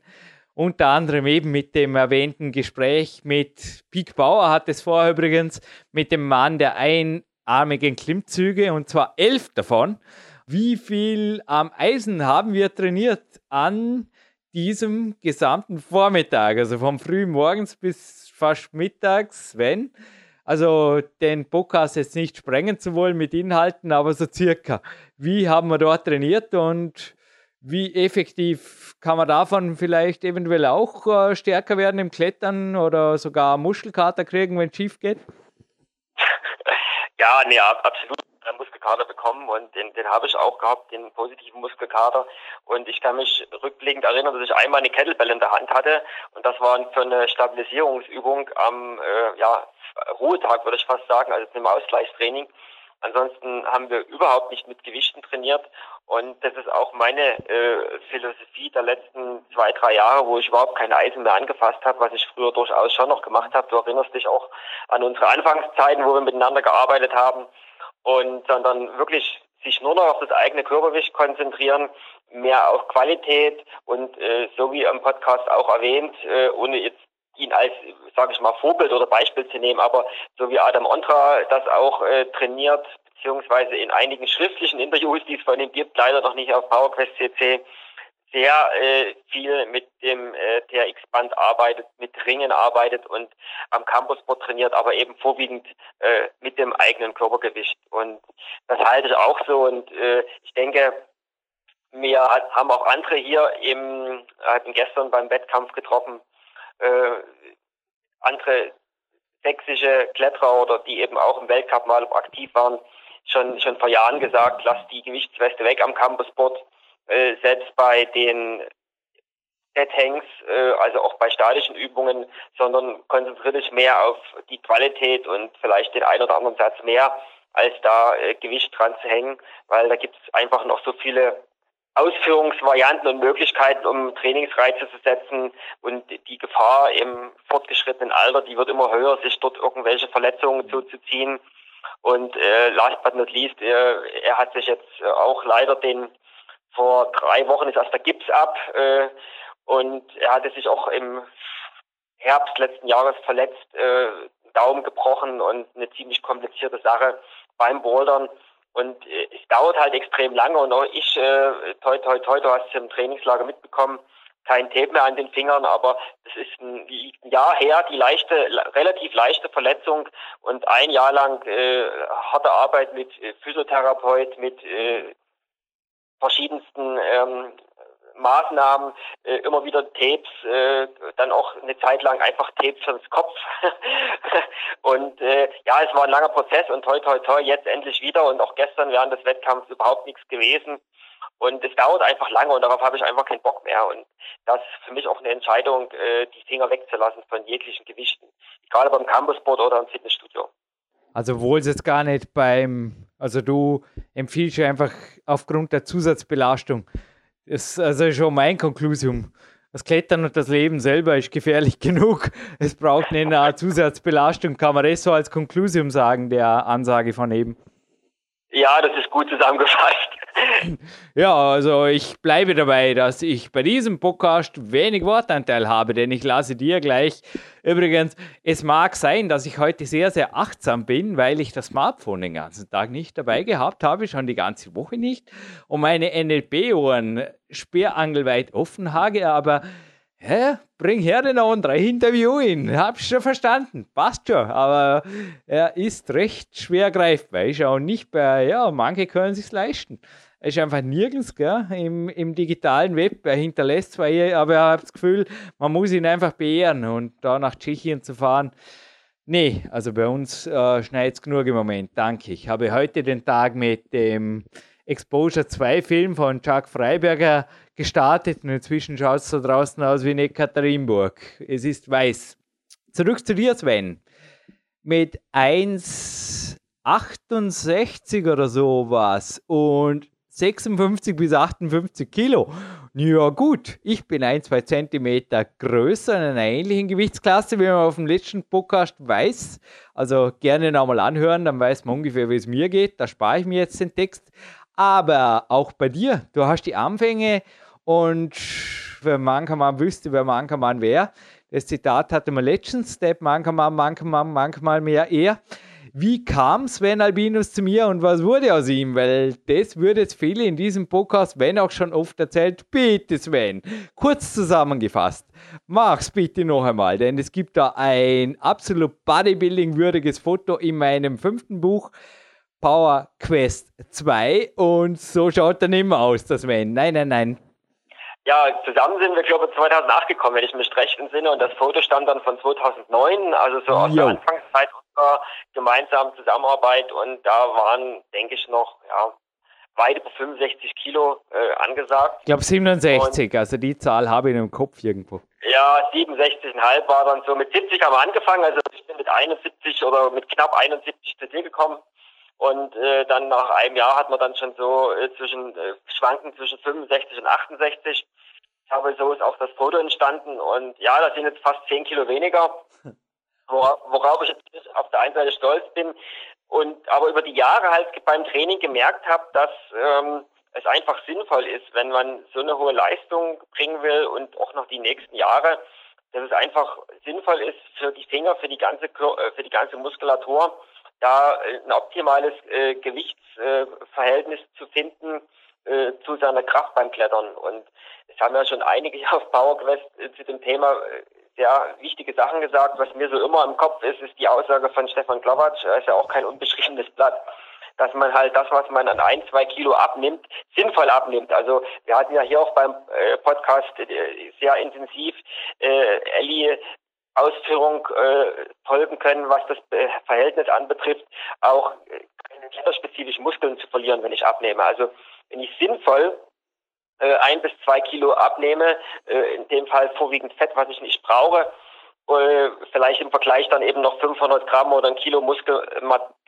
unter anderem eben mit dem erwähnten Gespräch mit Pieck Bauer hat es vorher übrigens, mit dem Mann der einarmigen Klimmzüge und zwar elf davon. Wie viel am Eisen haben wir trainiert an diesem gesamten Vormittag, also vom frühen Morgens bis fast mittags, wenn. Also den Podcast jetzt nicht sprengen zu wollen mit Inhalten, aber so circa. Wie haben wir dort trainiert und wie effektiv kann man davon vielleicht eventuell auch äh, stärker werden im Klettern oder sogar Muschelkater kriegen, wenn es schief geht? Ja, nee, absolut. Muskelkater bekommen und den, den habe ich auch gehabt, den positiven Muskelkater. Und ich kann mich rückblickend erinnern, dass ich einmal eine Kettlebell in der Hand hatte und das war für eine Stabilisierungsübung am äh, ja, Ruhetag, würde ich fast sagen, also zum Ausgleichstraining. Ansonsten haben wir überhaupt nicht mit Gewichten trainiert und das ist auch meine äh, Philosophie der letzten zwei, drei Jahre, wo ich überhaupt kein Eisen mehr angefasst habe, was ich früher durchaus schon noch gemacht habe. Du erinnerst dich auch an unsere Anfangszeiten, wo wir miteinander gearbeitet haben und sondern wirklich sich nur noch auf das eigene Körpergewicht konzentrieren, mehr auf Qualität und äh, so wie im Podcast auch erwähnt, äh, ohne jetzt ihn als, sage ich mal, Vorbild oder Beispiel zu nehmen, aber so wie Adam Ondra das auch äh, trainiert, beziehungsweise in einigen schriftlichen Interviews, die es von ihm gibt, leider noch nicht auf PowerQuest CC, sehr äh, viel mit dem äh, TRX-Band arbeitet, mit Ringen arbeitet und am Campusboard trainiert, aber eben vorwiegend äh, mit dem eigenen Körpergewicht. Und das halte ich auch so. Und äh, ich denke, wir haben auch andere hier im, hatten gestern beim Wettkampf getroffen, äh, andere sächsische Kletterer oder die eben auch im Weltcup mal aktiv waren, schon, schon vor Jahren gesagt, lass die Gewichtsweste weg am Campusboard äh, selbst bei den Set-Hangs, äh, also auch bei statischen Übungen, sondern konzentriere dich mehr auf die Qualität und vielleicht den einen oder anderen Satz mehr, als da äh, Gewicht dran zu hängen, weil da gibt es einfach noch so viele Ausführungsvarianten und Möglichkeiten, um Trainingsreize zu setzen und die Gefahr im fortgeschrittenen Alter, die wird immer höher, sich dort irgendwelche Verletzungen zuzuziehen. Und äh, last but not least, äh, er hat sich jetzt äh, auch leider den vor drei Wochen ist erst der Gips ab äh, und er hatte sich auch im Herbst letzten Jahres verletzt, äh, Daumen gebrochen und eine ziemlich komplizierte Sache beim Bouldern. Und äh, es dauert halt extrem lange und auch ich, äh, toi, toi, toi, du hast es im Trainingslager mitbekommen, kein Tape mehr an den Fingern, aber es ist ein, ein Jahr her, die leichte, relativ leichte Verletzung und ein Jahr lang äh, harte Arbeit mit äh, Physiotherapeut, mit äh, verschiedensten ähm, Maßnahmen, äh, immer wieder Tapes, äh, dann auch eine Zeit lang einfach Tapes fürs Kopf. <laughs> und äh, ja, es war ein langer Prozess und toi toi toi, jetzt endlich wieder und auch gestern während des Wettkampfs überhaupt nichts gewesen. Und es dauert einfach lange und darauf habe ich einfach keinen Bock mehr. Und das ist für mich auch eine Entscheidung, äh, die Finger wegzulassen von jeglichen Gewichten. Gerade beim Campusboard oder im Fitnessstudio. Also wohl es jetzt gar nicht beim, also du empfiehlst ja einfach aufgrund der Zusatzbelastung. Das ist also schon mein Konklusium. Das Klettern und das Leben selber ist gefährlich <laughs> genug. Es braucht eine Zusatzbelastung. Kann man das so als Konklusium sagen, der Ansage von eben? Ja, das ist gut zusammengefasst. Ja, also ich bleibe dabei, dass ich bei diesem Podcast wenig Wortanteil habe, denn ich lasse dir gleich. Übrigens, es mag sein, dass ich heute sehr, sehr achtsam bin, weil ich das Smartphone den ganzen Tag nicht dabei gehabt habe, schon die ganze Woche nicht, und meine NLP-Ohren sperrangelweit offen habe, aber Hä? Bring her den anderen, interview ihn. Hab's schon verstanden. Passt schon. Aber er ist recht schwer greifbar. Ist auch nicht bei, ja, manche können sich's leisten. Ist einfach nirgends gell? Im, im digitalen Web. Er hinterlässt zwar, hier, aber ich habe das Gefühl, man muss ihn einfach beehren und da nach Tschechien zu fahren. Nee, also bei uns äh, schneit es genug im Moment, danke. Ich habe heute den Tag mit dem Exposure 2 Film von Chuck Freiberger gestartet und inzwischen schaut es so draußen aus wie in Ekaterinburg. Es ist weiß. Zurück zu dir, Sven. Mit 1,68 oder so was und 56 bis 58 Kilo. Ja gut, ich bin ein, zwei Zentimeter größer in einer ähnlichen Gewichtsklasse, wie man auf dem letzten Podcast weiß. Also gerne nochmal anhören, dann weiß man ungefähr, wie es mir geht. Da spare ich mir jetzt den Text. Aber auch bei dir, du hast die Anfänge und wenn Mankermann wüsste, wer Mankermann wäre, das Zitat hatte man letztens, Step Mankermann, Mankermann, manchmal mehr er. Wie kam Sven Albinus zu mir und was wurde aus ihm? Weil das würde jetzt viele in diesem Podcast, wenn auch schon oft erzählt, bitte Sven, kurz zusammengefasst, mach's bitte noch einmal, denn es gibt da ein absolut Bodybuilding-würdiges Foto in meinem fünften Buch, Power Quest 2 und so schaut er nicht mehr aus, das Sven. Nein, nein, nein. Ja, zusammen sind wir, glaube ich, 2008 gekommen, wenn ich mich recht entsinne. Und das Foto stammt dann von 2009, also so aus jo. der Anfangszeit gemeinsamen Zusammenarbeit. Und da waren, denke ich, noch ja, weit über 65 Kilo äh, angesagt. Ich glaube 67, und, also die Zahl habe ich im Kopf irgendwo. Ja, 67,5 war dann so. Mit 70 haben wir angefangen, also ich bin mit 71 oder mit knapp 71 zu dir gekommen. Und äh, dann nach einem Jahr hat man dann schon so äh, zwischen äh, Schwanken zwischen 65 und 68. Ich habe so ist auch das Foto entstanden und ja, das sind jetzt fast 10 Kilo weniger, <laughs> worauf ich auf der einen Seite stolz bin und aber über die Jahre halt beim Training gemerkt habe, dass ähm, es einfach sinnvoll ist, wenn man so eine hohe Leistung bringen will und auch noch die nächsten Jahre, dass es einfach sinnvoll ist für die Finger, für die ganze äh, für die ganze Muskulatur da äh, ein optimales äh, Gewichtsverhältnis äh, zu finden äh, zu seiner Kraft beim Klettern. Und es haben ja schon einige <laughs> auf PowerQuest äh, zu dem Thema sehr wichtige Sachen gesagt. Was mir so immer im Kopf ist, ist die Aussage von Stefan Glowacz, er ist ja auch kein unbeschriebenes Blatt, dass man halt das, was man an ein, zwei Kilo abnimmt, sinnvoll abnimmt. Also wir hatten ja hier auch beim äh, Podcast äh, sehr intensiv äh, Ellie Ausführung äh, folgen können, was das äh, Verhältnis anbetrifft, auch äh, kletterspezifischen Muskeln zu verlieren, wenn ich abnehme. Also wenn ich sinnvoll äh, ein bis zwei Kilo abnehme, äh, in dem Fall vorwiegend Fett, was ich nicht brauche, vielleicht im Vergleich dann eben noch 500 Gramm oder ein Kilo Muskel,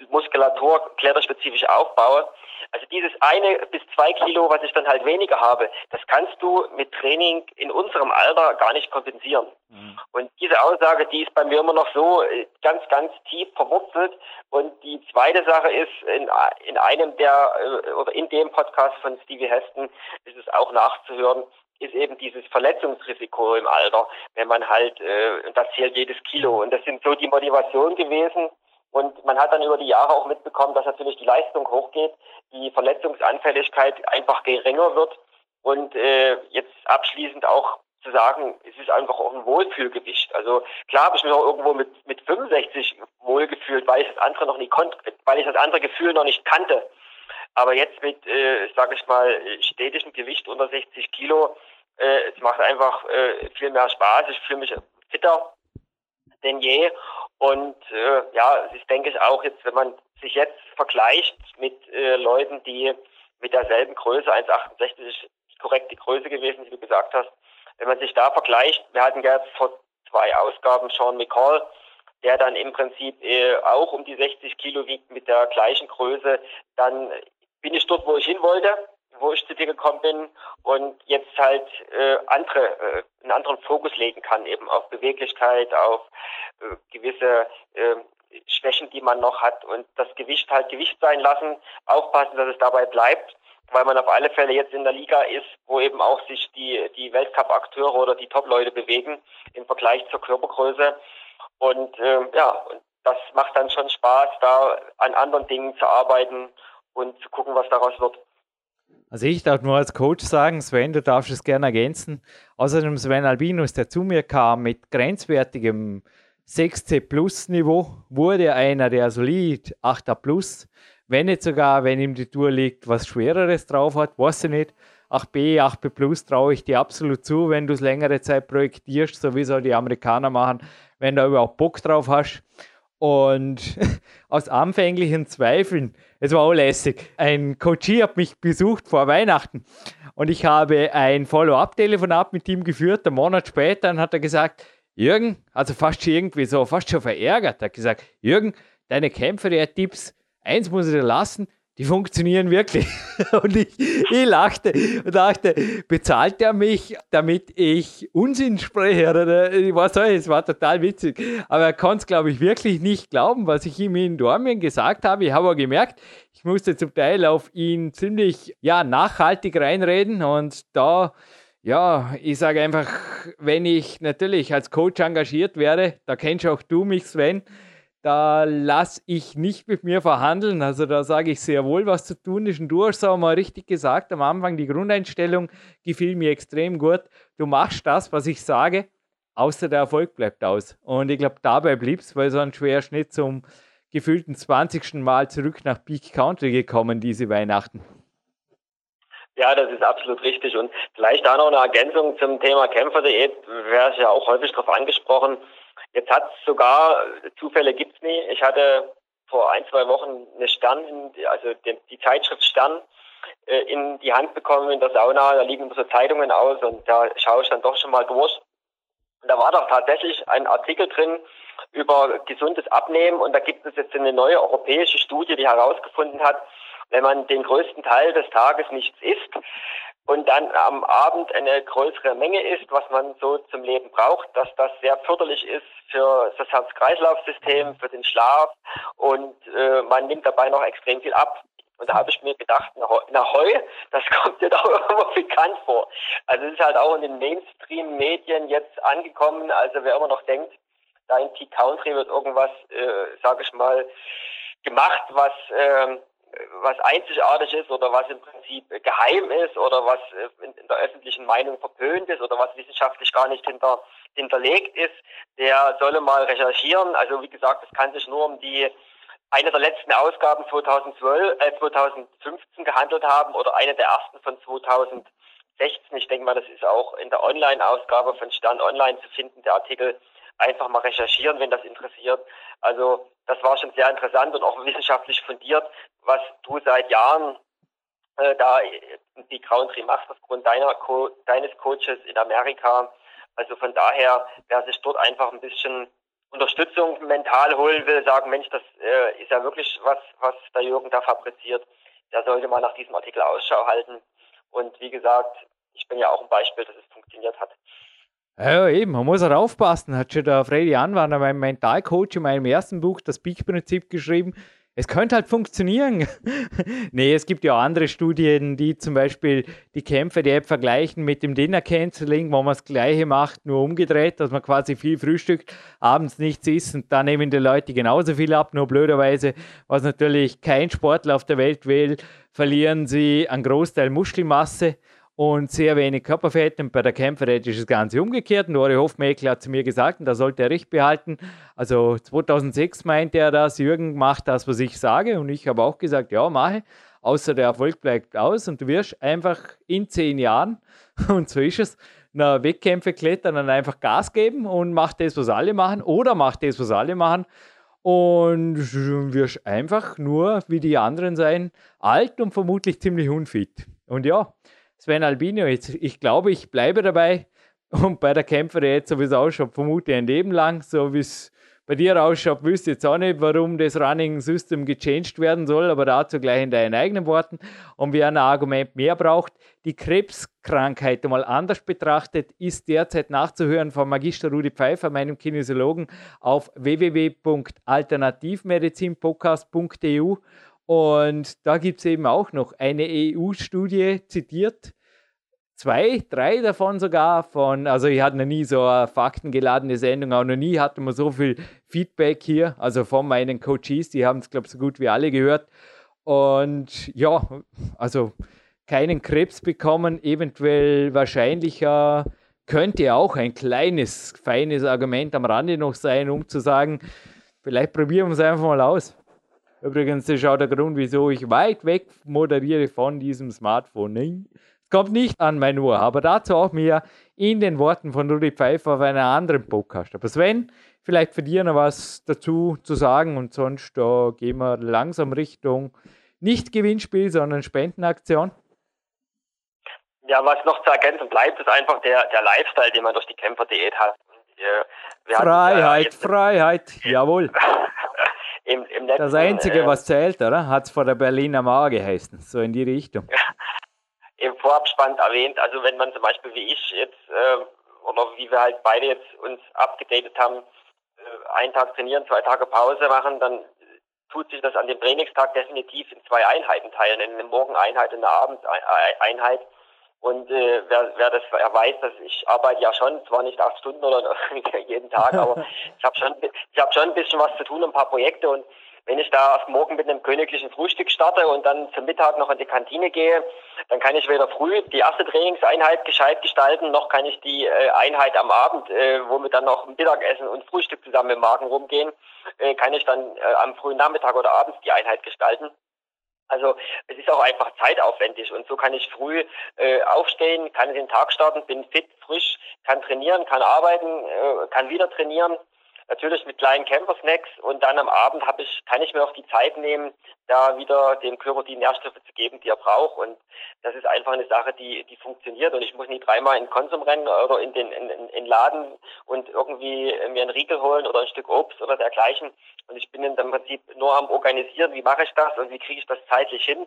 Muskulatur kletterspezifisch aufbaue. Also dieses eine bis zwei Kilo, was ich dann halt weniger habe, das kannst du mit Training in unserem Alter gar nicht kompensieren. Mhm. Und diese Aussage, die ist bei mir immer noch so äh, ganz, ganz tief verwurzelt. Und die zweite Sache ist, in, in einem der, äh, oder in dem Podcast von Stevie Heston ist es auch nachzuhören, ist eben dieses Verletzungsrisiko im Alter, wenn man halt, äh, das zählt jedes Kilo. Und das sind so die Motivationen gewesen. Und man hat dann über die Jahre auch mitbekommen, dass natürlich die Leistung hochgeht, die Verletzungsanfälligkeit einfach geringer wird. Und äh, jetzt abschließend auch zu sagen, es ist einfach auch ein Wohlfühlgewicht. Also klar habe ich mich auch irgendwo mit, mit 65 wohlgefühlt, weil ich das andere noch nie konnte, weil ich das andere Gefühl noch nicht kannte. Aber jetzt mit, äh, sage ich mal, stetischem Gewicht unter 60 Kilo, äh, es macht einfach äh, viel mehr Spaß. Ich fühle mich fitter denn je. Und äh, ja, es ist, denke ich, auch jetzt, wenn man sich jetzt vergleicht mit äh, Leuten, die mit derselben Größe, 1,68 ist die korrekte Größe gewesen, wie du gesagt hast, wenn man sich da vergleicht, wir hatten ja vor zwei Ausgaben Sean McCall, der dann im Prinzip äh, auch um die 60 Kilo wiegt mit der gleichen Größe, dann bin ich dort, wo ich hin wollte, wo ich zu dir gekommen bin und jetzt halt äh, andere, äh, einen anderen Fokus legen kann, eben auf Beweglichkeit, auf gewisse äh, Schwächen, die man noch hat und das Gewicht halt Gewicht sein lassen, aufpassen, dass es dabei bleibt, weil man auf alle Fälle jetzt in der Liga ist, wo eben auch sich die, die Weltcup-Akteure oder die Top-Leute bewegen im Vergleich zur Körpergröße. Und äh, ja, das macht dann schon Spaß, da an anderen Dingen zu arbeiten und zu gucken, was daraus wird. Also ich darf nur als Coach sagen, Sven, du darfst es gerne ergänzen. Außerdem Sven Albinus, der zu mir kam mit grenzwertigem 6C Plus Niveau, wurde einer der solid 8er Plus wenn nicht sogar, wenn ihm die Tour liegt, was Schwereres drauf hat, weiß ich nicht. 8B, 8B Plus traue ich dir absolut zu, wenn du es längere Zeit projektierst, so wie es auch die Amerikaner machen, wenn du überhaupt Bock drauf hast. Und <laughs> aus anfänglichen Zweifeln, es war auch lässig, ein Coachie hat mich besucht vor Weihnachten und ich habe ein Follow-up-Telefonat mit ihm geführt. Einen Monat später dann hat er gesagt, Jürgen, also fast schon irgendwie so, fast schon verärgert, hat gesagt, Jürgen, deine Kämpfer, Tipps, eins muss ich dir lassen, die funktionieren wirklich. <laughs> Und ich, ich lachte und dachte, bezahlt er mich, damit ich Unsinn spreche? Oder, ich weiß nicht, es war total witzig. Aber er konnte es, glaube ich, wirklich nicht glauben, was ich ihm in Dormien gesagt habe. Ich habe aber gemerkt, ich musste zum Teil auf ihn ziemlich ja, nachhaltig reinreden. Und da, ja, ich sage einfach, wenn ich natürlich als Coach engagiert wäre, da kennst auch du mich, Sven, da lasse ich nicht mit mir verhandeln. Also da sage ich sehr wohl, was zu tun ist. Und du hast auch mal richtig gesagt, am Anfang die Grundeinstellung gefiel mir extrem gut. Du machst das, was ich sage, außer der Erfolg bleibt aus. Und ich glaube, dabei blieb es, weil so ein schwerer Schnitt zum gefühlten 20. Mal zurück nach Peak Country gekommen, diese Weihnachten. Ja, das ist absolut richtig. Und vielleicht da noch eine Ergänzung zum Thema Kämpferdiät, wäre es ja auch häufig darauf angesprochen, Jetzt hat es sogar, Zufälle gibt's nie. Ich hatte vor ein, zwei Wochen eine Stern, also die, die Zeitschrift Stern, äh, in die Hand bekommen in der Sauna. Da liegen so Zeitungen aus und da schaue ich dann doch schon mal durch. Und da war doch tatsächlich ein Artikel drin über gesundes Abnehmen und da gibt es jetzt eine neue europäische Studie, die herausgefunden hat, wenn man den größten Teil des Tages nichts isst, und dann am Abend eine größere Menge ist, was man so zum Leben braucht, dass das sehr förderlich ist für das Herz-Kreislauf-System, für den Schlaf und äh, man nimmt dabei noch extrem viel ab. Und da habe ich mir gedacht, na Heu, <laughs> das kommt dir <laughs> doch immer bekannt vor. Also es ist halt auch in den Mainstream-Medien jetzt angekommen. Also wer immer noch denkt, da in Peak Country wird irgendwas, äh, sage ich mal, gemacht, was äh, was einzigartig ist oder was im Prinzip geheim ist oder was äh, in, der öffentlichen Meinung verpönt ist oder was wissenschaftlich gar nicht hinter, hinterlegt ist, der solle mal recherchieren. Also wie gesagt, es kann sich nur um die eine der letzten Ausgaben 2012, äh, 2015 gehandelt haben oder eine der ersten von 2016. Ich denke mal, das ist auch in der Online-Ausgabe von Stern Online zu finden, der Artikel einfach mal recherchieren, wenn das interessiert. Also das war schon sehr interessant und auch wissenschaftlich fundiert, was du seit Jahren äh, da die Country machst aufgrund deiner Co deines Coaches in Amerika. Also von daher, wer sich dort einfach ein bisschen Unterstützung mental holen will, sagen, Mensch, das äh, ist ja wirklich was, was der Jürgen da fabriziert, der sollte mal nach diesem Artikel Ausschau halten. Und wie gesagt, ich bin ja auch ein Beispiel, dass es funktioniert hat. Ja, eben, man muss auch aufpassen. Hat schon der Freddy Anwander, mein Mentalcoach, in meinem ersten Buch das Peak-Prinzip geschrieben. Es könnte halt funktionieren. <laughs> nee, es gibt ja auch andere Studien, die zum Beispiel die Kämpfe der App vergleichen mit dem Dinner Canceling, wo man das Gleiche macht, nur umgedreht, dass man quasi viel frühstückt, abends nichts isst und da nehmen die Leute genauso viel ab. Nur blöderweise, was natürlich kein Sportler auf der Welt will, verlieren sie einen Großteil Muskelmasse und sehr wenig Körperfett. Und bei der Kämpferät ist das Ganze umgekehrt. Und Ori Hofmeckler hat zu mir gesagt, und da sollte er recht behalten. Also 2006 meinte er das, Jürgen macht das, was ich sage. Und ich habe auch gesagt, ja, mache. Außer der Erfolg bleibt aus und du wirst einfach in zehn Jahren, <laughs> und so ist es, na, Wettkämpfe klettern und einfach Gas geben und mach das, was alle machen, oder mach das, was alle machen. Und wirst einfach nur wie die anderen sein, alt und vermutlich ziemlich unfit. Und ja, Sven Albino, jetzt, ich glaube, ich bleibe dabei und bei der Kämpferin jetzt, so wie es ausschaut, vermute ein Leben lang, so wie es bei dir ausschaut, wüsste jetzt auch nicht, warum das Running System gechanged werden soll, aber dazu gleich in deinen eigenen Worten. Und wer ein Argument mehr braucht, die Krebskrankheit einmal anders betrachtet, ist derzeit nachzuhören von Magister Rudi Pfeiffer, meinem Kinesiologen, auf www.alternativmedizinpodcast.eu und da gibt es eben auch noch eine EU-Studie zitiert. Zwei, drei davon sogar von, also ich hatte noch nie so eine faktengeladene Sendung, auch noch nie hatte man so viel Feedback hier, also von meinen Coaches, die haben es, glaube ich, so gut wie alle gehört. Und ja, also keinen Krebs bekommen, eventuell wahrscheinlicher könnte auch ein kleines, feines Argument am Rande noch sein, um zu sagen, vielleicht probieren wir es einfach mal aus. Übrigens, das ist auch der Grund, wieso ich weit weg moderiere von diesem Smartphone. Es kommt nicht an mein Ohr, aber dazu auch mehr in den Worten von Rudi Pfeiffer auf einem anderen Podcast. Aber Sven, vielleicht für dir noch was dazu zu sagen und sonst da gehen wir langsam Richtung nicht Gewinnspiel, sondern Spendenaktion. Ja, was noch zu ergänzen bleibt, ist einfach der, der Lifestyle, den man durch die Kämpferdiät hat. Äh, Freiheit, hatten, äh, Freiheit, jawohl. <laughs> Im, im letzten, das Einzige, äh, was zählt, oder? Hat es vor der Berliner Mauer geheißen, so in die Richtung. Im Vorabspann erwähnt, also wenn man zum Beispiel wie ich jetzt, äh, oder wie wir halt beide jetzt uns abgedatet haben, äh, einen Tag trainieren, zwei Tage Pause machen, dann tut sich das an dem Trainingstag definitiv in zwei Einheiten teilen, in eine Morgeneinheit und eine Abendeinheit. Und äh, wer, wer das er weiß, dass ich arbeite ja schon, zwar nicht acht Stunden <laughs> oder <laughs> jeden Tag, aber <laughs> ich habe schon, ich habe schon ein bisschen was zu tun, ein paar Projekte. Und wenn ich da auf morgen mit einem königlichen Frühstück starte und dann zum Mittag noch in die Kantine gehe, dann kann ich weder früh die erste Trainingseinheit gescheit gestalten, noch kann ich die äh, Einheit am Abend, äh, wo wir dann noch Mittagessen und Frühstück zusammen im Magen rumgehen, äh, kann ich dann äh, am frühen Nachmittag oder abends die Einheit gestalten. Also es ist auch einfach zeitaufwendig und so kann ich früh äh, aufstehen, kann den Tag starten, bin fit, frisch, kann trainieren, kann arbeiten, äh, kann wieder trainieren natürlich mit kleinen Camper-Snacks und dann am Abend habe ich, kann ich mir auch die Zeit nehmen, da wieder dem Körper die Nährstoffe zu geben, die er braucht. Und das ist einfach eine Sache, die, die funktioniert. Und ich muss nicht dreimal in Konsum rennen oder in den in, in, in Laden und irgendwie mir einen Riegel holen oder ein Stück Obst oder dergleichen. Und ich bin im Prinzip nur am Organisieren, wie mache ich das und wie kriege ich das zeitlich hin.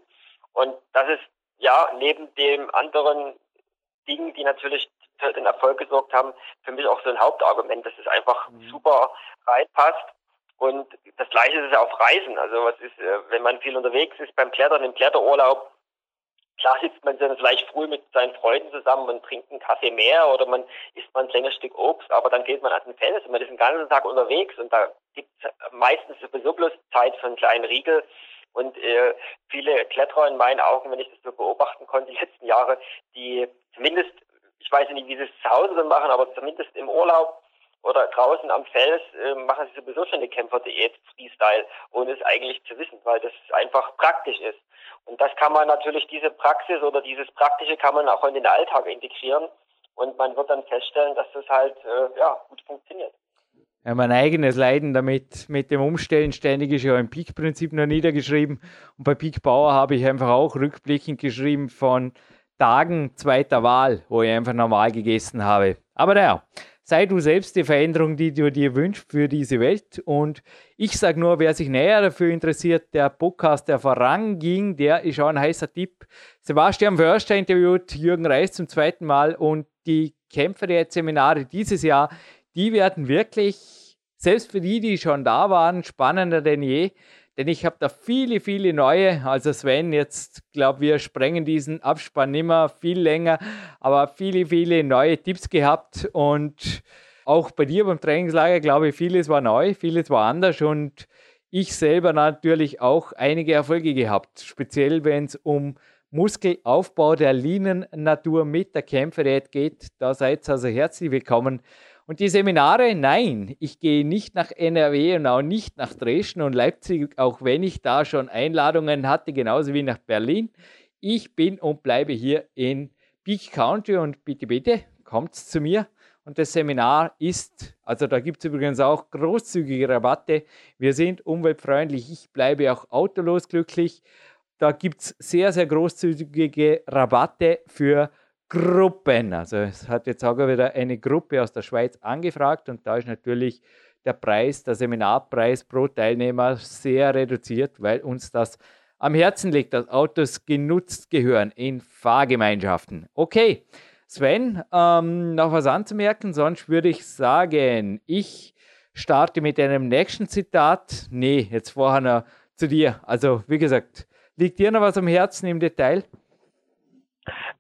Und das ist ja neben dem anderen Dingen, die natürlich für den Erfolg gesorgt haben, für mich auch so ein Hauptargument, dass es einfach mhm. super reinpasst. Und das Gleiche ist es ja auf Reisen. Also was ist, äh, wenn man viel unterwegs ist beim Klettern, im Kletterurlaub, klar sitzt man dann vielleicht früh mit seinen Freunden zusammen und trinkt einen Kaffee mehr oder man isst mal ein kleines Stück Obst, aber dann geht man an den Fels und man ist den ganzen Tag unterwegs und da gibt es meistens sowieso bloß Zeit für einen kleinen Riegel. Und äh, viele Kletterer in meinen Augen, wenn ich das so beobachten konnte, die letzten Jahre, die zumindest ich weiß nicht, wie sie es zu Hause dann machen, aber zumindest im Urlaub oder draußen am Fels äh, machen sie sowieso schon eine Kämpferdiät Freestyle, ohne es eigentlich zu wissen, weil das einfach praktisch ist. Und das kann man natürlich, diese Praxis oder dieses Praktische kann man auch in den Alltag integrieren und man wird dann feststellen, dass das halt äh, ja, gut funktioniert. Ja, mein eigenes Leiden damit, mit dem Umstellen ständig ist ja im Peak-Prinzip noch niedergeschrieben. Und bei Peak Bauer habe ich einfach auch rückblickend geschrieben von Tagen zweiter Wahl, wo ich einfach normal gegessen habe. Aber naja, sei du selbst die Veränderung, die du dir wünschst für diese Welt. Und ich sage nur, wer sich näher dafür interessiert, der Podcast, der voranging, der ist auch ein heißer Tipp. Sebastian Förster interviewt Jürgen Reis zum zweiten Mal und die Kämpfer-Seminare dieses Jahr, die werden wirklich, selbst für die, die schon da waren, spannender denn je. Denn ich habe da viele, viele neue. Also Sven, jetzt glaube wir sprengen diesen Abspann immer viel länger, aber viele, viele neue Tipps gehabt und auch bei dir beim Trainingslager, glaube ich, vieles war neu, vieles war anders und ich selber natürlich auch einige Erfolge gehabt, speziell wenn es um Muskelaufbau der Linennatur mit der Kämpferät geht. Da seid ihr also herzlich willkommen. Und die Seminare, nein, ich gehe nicht nach NRW und auch nicht nach Dresden und Leipzig, auch wenn ich da schon Einladungen hatte, genauso wie nach Berlin. Ich bin und bleibe hier in Peak County und bitte, bitte, kommt zu mir. Und das Seminar ist, also da gibt es übrigens auch großzügige Rabatte. Wir sind umweltfreundlich. Ich bleibe auch autolos glücklich. Da gibt es sehr, sehr großzügige Rabatte für Gruppen. Also es hat jetzt auch wieder eine Gruppe aus der Schweiz angefragt und da ist natürlich der Preis, der Seminarpreis pro Teilnehmer sehr reduziert, weil uns das am Herzen liegt, dass Autos genutzt gehören in Fahrgemeinschaften. Okay, Sven, ähm, noch was anzumerken, sonst würde ich sagen, ich starte mit einem nächsten Zitat. Nee, jetzt vorher noch zu dir. Also, wie gesagt, liegt dir noch was am Herzen im Detail?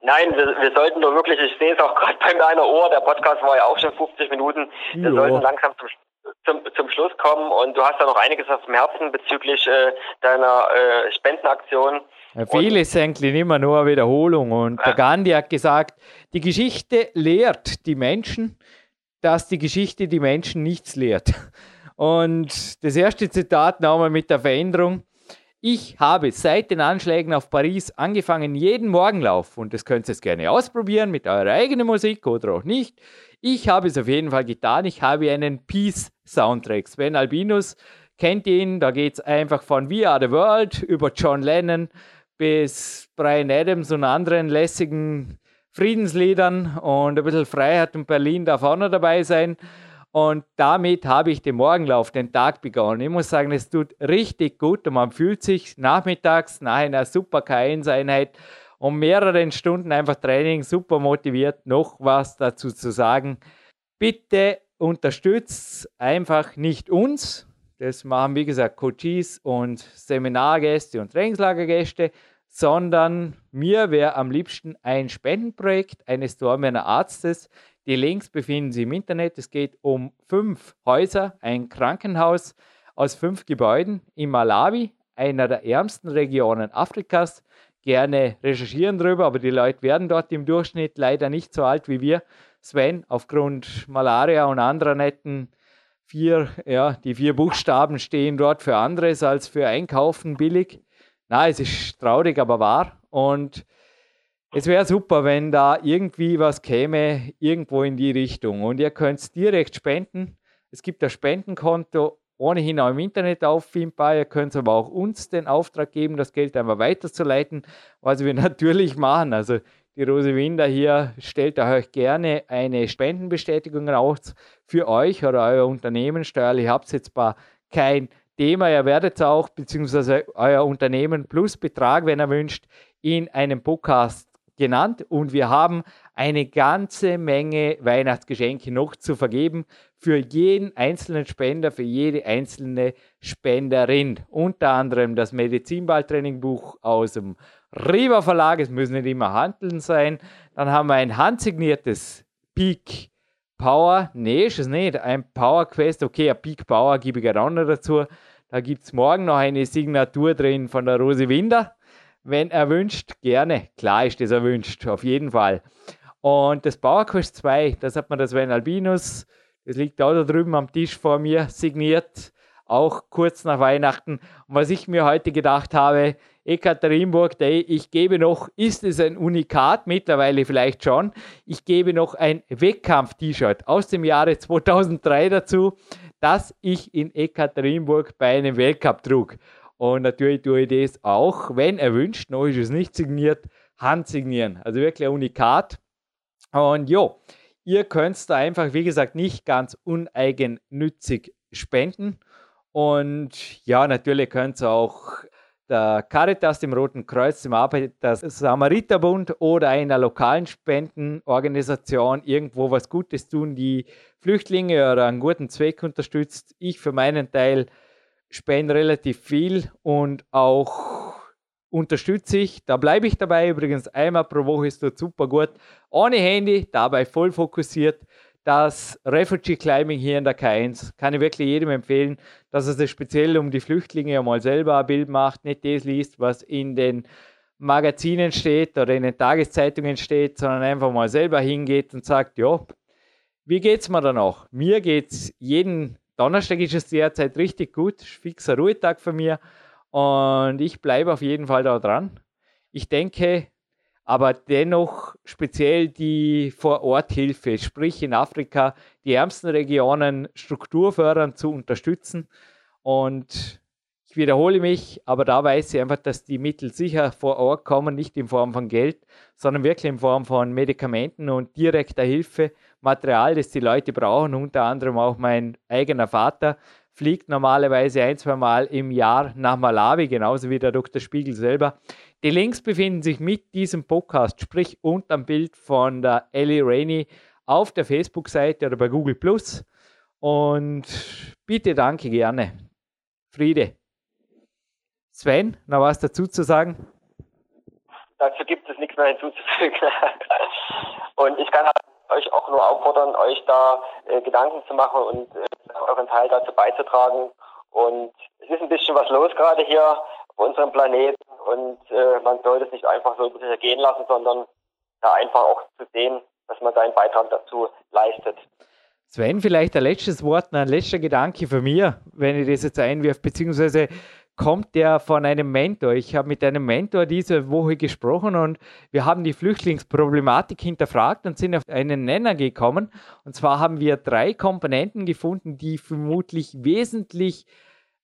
Nein, wir, wir sollten nur wirklich, ich sehe es auch <laughs> gerade bei meiner Ohr, der Podcast war ja auch schon 50 Minuten, wir jo. sollten langsam zum, zum, zum Schluss kommen und du hast ja noch einiges auf dem Herzen bezüglich äh, deiner äh, Spendenaktion. Ja, viel ist eigentlich immer nur eine Wiederholung und ja. der Gandhi hat gesagt, die Geschichte lehrt die Menschen, dass die Geschichte die Menschen nichts lehrt. Und das erste Zitat nochmal mit der Veränderung. Ich habe seit den Anschlägen auf Paris angefangen, jeden Morgenlauf, und das könnt ihr jetzt gerne ausprobieren mit eurer eigenen Musik oder auch nicht. Ich habe es auf jeden Fall getan. Ich habe einen Peace-Soundtrack. Sven Albinus kennt ihn, da geht es einfach von We Are the World über John Lennon bis Brian Adams und anderen lässigen Friedensliedern und ein bisschen Freiheit in Berlin darf auch noch dabei sein. Und damit habe ich den Morgenlauf, den Tag begonnen. Ich muss sagen, es tut richtig gut und man fühlt sich nachmittags nach einer super K1-Einheit um mehreren Stunden einfach Training super motiviert, noch was dazu zu sagen. Bitte unterstützt einfach nicht uns. Das machen, wie gesagt, Coaches und Seminargäste und Trainingslagergäste, sondern mir wäre am liebsten ein Spendenprojekt eines Dormener Arztes. Die Links befinden sich im Internet. Es geht um fünf Häuser, ein Krankenhaus aus fünf Gebäuden in Malawi, einer der ärmsten Regionen Afrikas. Gerne recherchieren darüber, aber die Leute werden dort im Durchschnitt leider nicht so alt wie wir. Sven, aufgrund Malaria und anderer netten vier, ja, die vier Buchstaben stehen dort für anderes als für Einkaufen billig. Na, es ist traurig, aber wahr. Und es wäre super, wenn da irgendwie was käme, irgendwo in die Richtung. Und ihr könnt direkt spenden. Es gibt ein Spendenkonto ohnehin auch im Internet auffindbar. Ihr könnt aber auch uns den Auftrag geben, das Geld einfach weiterzuleiten, was wir <laughs> natürlich machen. Also die Rose Winder hier stellt euch gerne eine Spendenbestätigung aus für euch oder euer Unternehmen. Steuerlich habt ihr jetzt zwar kein Thema, ihr werdet auch, beziehungsweise euer Unternehmen plus Betrag, wenn ihr wünscht, in einem Podcast genannt und wir haben eine ganze Menge Weihnachtsgeschenke noch zu vergeben für jeden einzelnen Spender, für jede einzelne Spenderin. Unter anderem das Medizinballtrainingbuch aus dem Riva Verlag, es müssen nicht immer Handeln sein. Dann haben wir ein handsigniertes Peak Power, nee, ist es nicht, ein Power Quest, okay, ein Peak Power gebe ich auch noch dazu. Da gibt es morgen noch eine Signatur drin von der Rose Winder wenn erwünscht, gerne. Klar ist das erwünscht, auf jeden Fall. Und das PowerQuest 2, das hat man das Sven Albinus, das liegt auch da drüben am Tisch vor mir, signiert, auch kurz nach Weihnachten. Und was ich mir heute gedacht habe, Ekaterinburg Day, ich gebe noch, ist es ein Unikat? Mittlerweile vielleicht schon. Ich gebe noch ein Wettkampf-T-Shirt aus dem Jahre 2003 dazu, das ich in Ekaterinburg bei einem Weltcup trug. Und natürlich tue ich das auch, wenn erwünscht, noch ist es nicht signiert, handsignieren. Also wirklich ein Unikat. Und ja, ihr könnt da einfach, wie gesagt, nicht ganz uneigennützig spenden. Und ja, natürlich könnt ihr auch der Caritas, dem Roten Kreuz, dem Arbeiters Samariterbund oder einer lokalen Spendenorganisation irgendwo was Gutes tun, die Flüchtlinge oder einen guten Zweck unterstützt. Ich für meinen Teil spende relativ viel und auch unterstütze ich. Da bleibe ich dabei. Übrigens einmal pro Woche ist dort super gut. Ohne Handy, dabei voll fokussiert. Das Refugee Climbing hier in der K1 kann ich wirklich jedem empfehlen, dass er sich speziell um die Flüchtlinge mal selber ein Bild macht, nicht das liest, was in den Magazinen steht oder in den Tageszeitungen steht, sondern einfach mal selber hingeht und sagt, ja, wie geht's mir danach? Mir geht's jeden Donnerstag ist es derzeit richtig gut, fixer Ruhetag für mir und ich bleibe auf jeden Fall da dran. Ich denke aber dennoch speziell die Vor-Ort-Hilfe, sprich in Afrika die ärmsten Regionen strukturfördernd zu unterstützen. Und ich wiederhole mich, aber da weiß ich einfach, dass die Mittel sicher vor Ort kommen, nicht in Form von Geld, sondern wirklich in Form von Medikamenten und direkter Hilfe Material, das die Leute brauchen. Unter anderem auch mein eigener Vater fliegt normalerweise ein, zwei Mal im Jahr nach Malawi, genauso wie der Dr. Spiegel selber. Die Links befinden sich mit diesem Podcast, sprich unter dem Bild von der Ellie Rainey auf der Facebook-Seite oder bei Google Plus. Und bitte danke gerne. Friede. Sven, noch was dazu zu sagen? Dazu gibt es nichts mehr hinzuzufügen. <laughs> Und ich kann euch auch nur auffordern, euch da äh, Gedanken zu machen und äh, euren Teil dazu beizutragen. Und es ist ein bisschen was los gerade hier auf unserem Planeten und äh, man sollte es nicht einfach so ergehen lassen, sondern da einfach auch zu sehen, dass man seinen Beitrag dazu leistet. Sven, vielleicht ein letztes Wort, ein letzter Gedanke von mir, wenn ich das jetzt einwirf, beziehungsweise kommt der von einem Mentor. Ich habe mit einem Mentor diese Woche gesprochen und wir haben die Flüchtlingsproblematik hinterfragt und sind auf einen Nenner gekommen. Und zwar haben wir drei Komponenten gefunden, die vermutlich wesentlich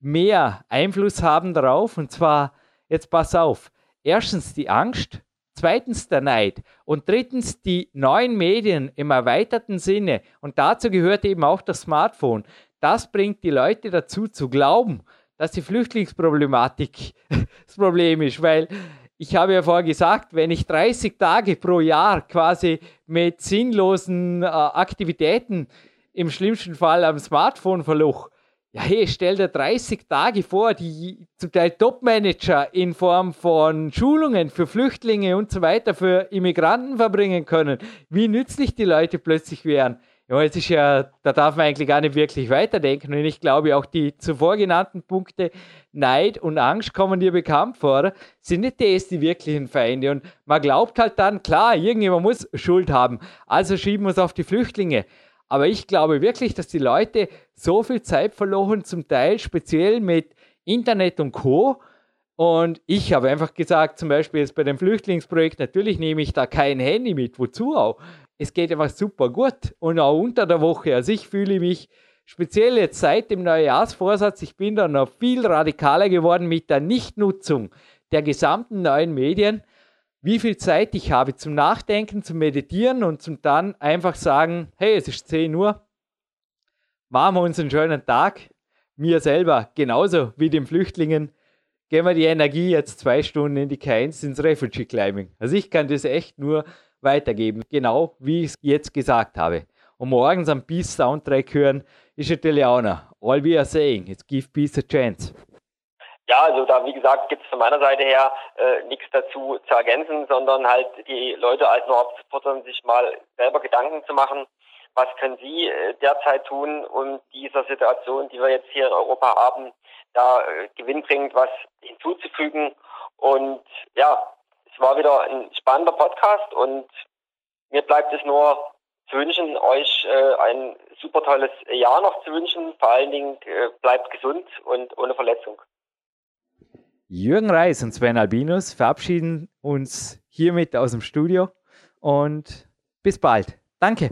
mehr Einfluss haben darauf. Und zwar, jetzt pass auf, erstens die Angst, zweitens der Neid und drittens die neuen Medien im erweiterten Sinne. Und dazu gehört eben auch das Smartphone. Das bringt die Leute dazu zu glauben, dass die Flüchtlingsproblematik <laughs> das Problem ist, weil ich habe ja vorher gesagt, wenn ich 30 Tage pro Jahr quasi mit sinnlosen äh, Aktivitäten im schlimmsten Fall am Smartphone verloch, ja, hey, stell dir 30 Tage vor, die zum Teil Top-Manager in Form von Schulungen für Flüchtlinge und so weiter für Immigranten verbringen können, wie nützlich die Leute plötzlich wären. Ja, es ist ja, da darf man eigentlich gar nicht wirklich weiterdenken. Und ich glaube, auch die zuvor genannten Punkte, Neid und Angst kommen dir bekannt vor, sind nicht das die wirklichen Feinde. Und man glaubt halt dann, klar, irgendjemand muss Schuld haben. Also schieben wir es auf die Flüchtlinge. Aber ich glaube wirklich, dass die Leute so viel Zeit verloren, zum Teil speziell mit Internet und Co. Und ich habe einfach gesagt, zum Beispiel jetzt bei dem Flüchtlingsprojekt, natürlich nehme ich da kein Handy mit, wozu auch es geht einfach super gut. Und auch unter der Woche. Also ich fühle mich speziell jetzt seit dem Neujahrsvorsatz, ich bin da noch viel radikaler geworden mit der Nichtnutzung der gesamten neuen Medien, wie viel Zeit ich habe zum Nachdenken, zum Meditieren und zum dann einfach sagen, hey, es ist 10 Uhr, machen wir uns einen schönen Tag, mir selber genauso wie den Flüchtlingen, gehen wir die Energie jetzt zwei Stunden in die K1 ins Refugee Climbing. Also ich kann das echt nur weitergeben. Genau wie ich es jetzt gesagt habe. Und morgens am Peace Soundtrack hören, ist natürlich auch noch. All we are saying, it's give peace a chance. Ja, also da, wie gesagt, gibt es von meiner Seite her äh, nichts dazu zu ergänzen, sondern halt die Leute als nur aufzufordern, sich mal selber Gedanken zu machen, was können sie äh, derzeit tun, um dieser Situation, die wir jetzt hier in Europa haben, da äh, gewinnbringend was hinzuzufügen. Und ja, es war wieder ein spannender Podcast und mir bleibt es nur zu wünschen, euch äh, ein super tolles Jahr noch zu wünschen. Vor allen Dingen äh, bleibt gesund und ohne Verletzung. Jürgen Reis und Sven Albinus verabschieden uns hiermit aus dem Studio und bis bald. Danke.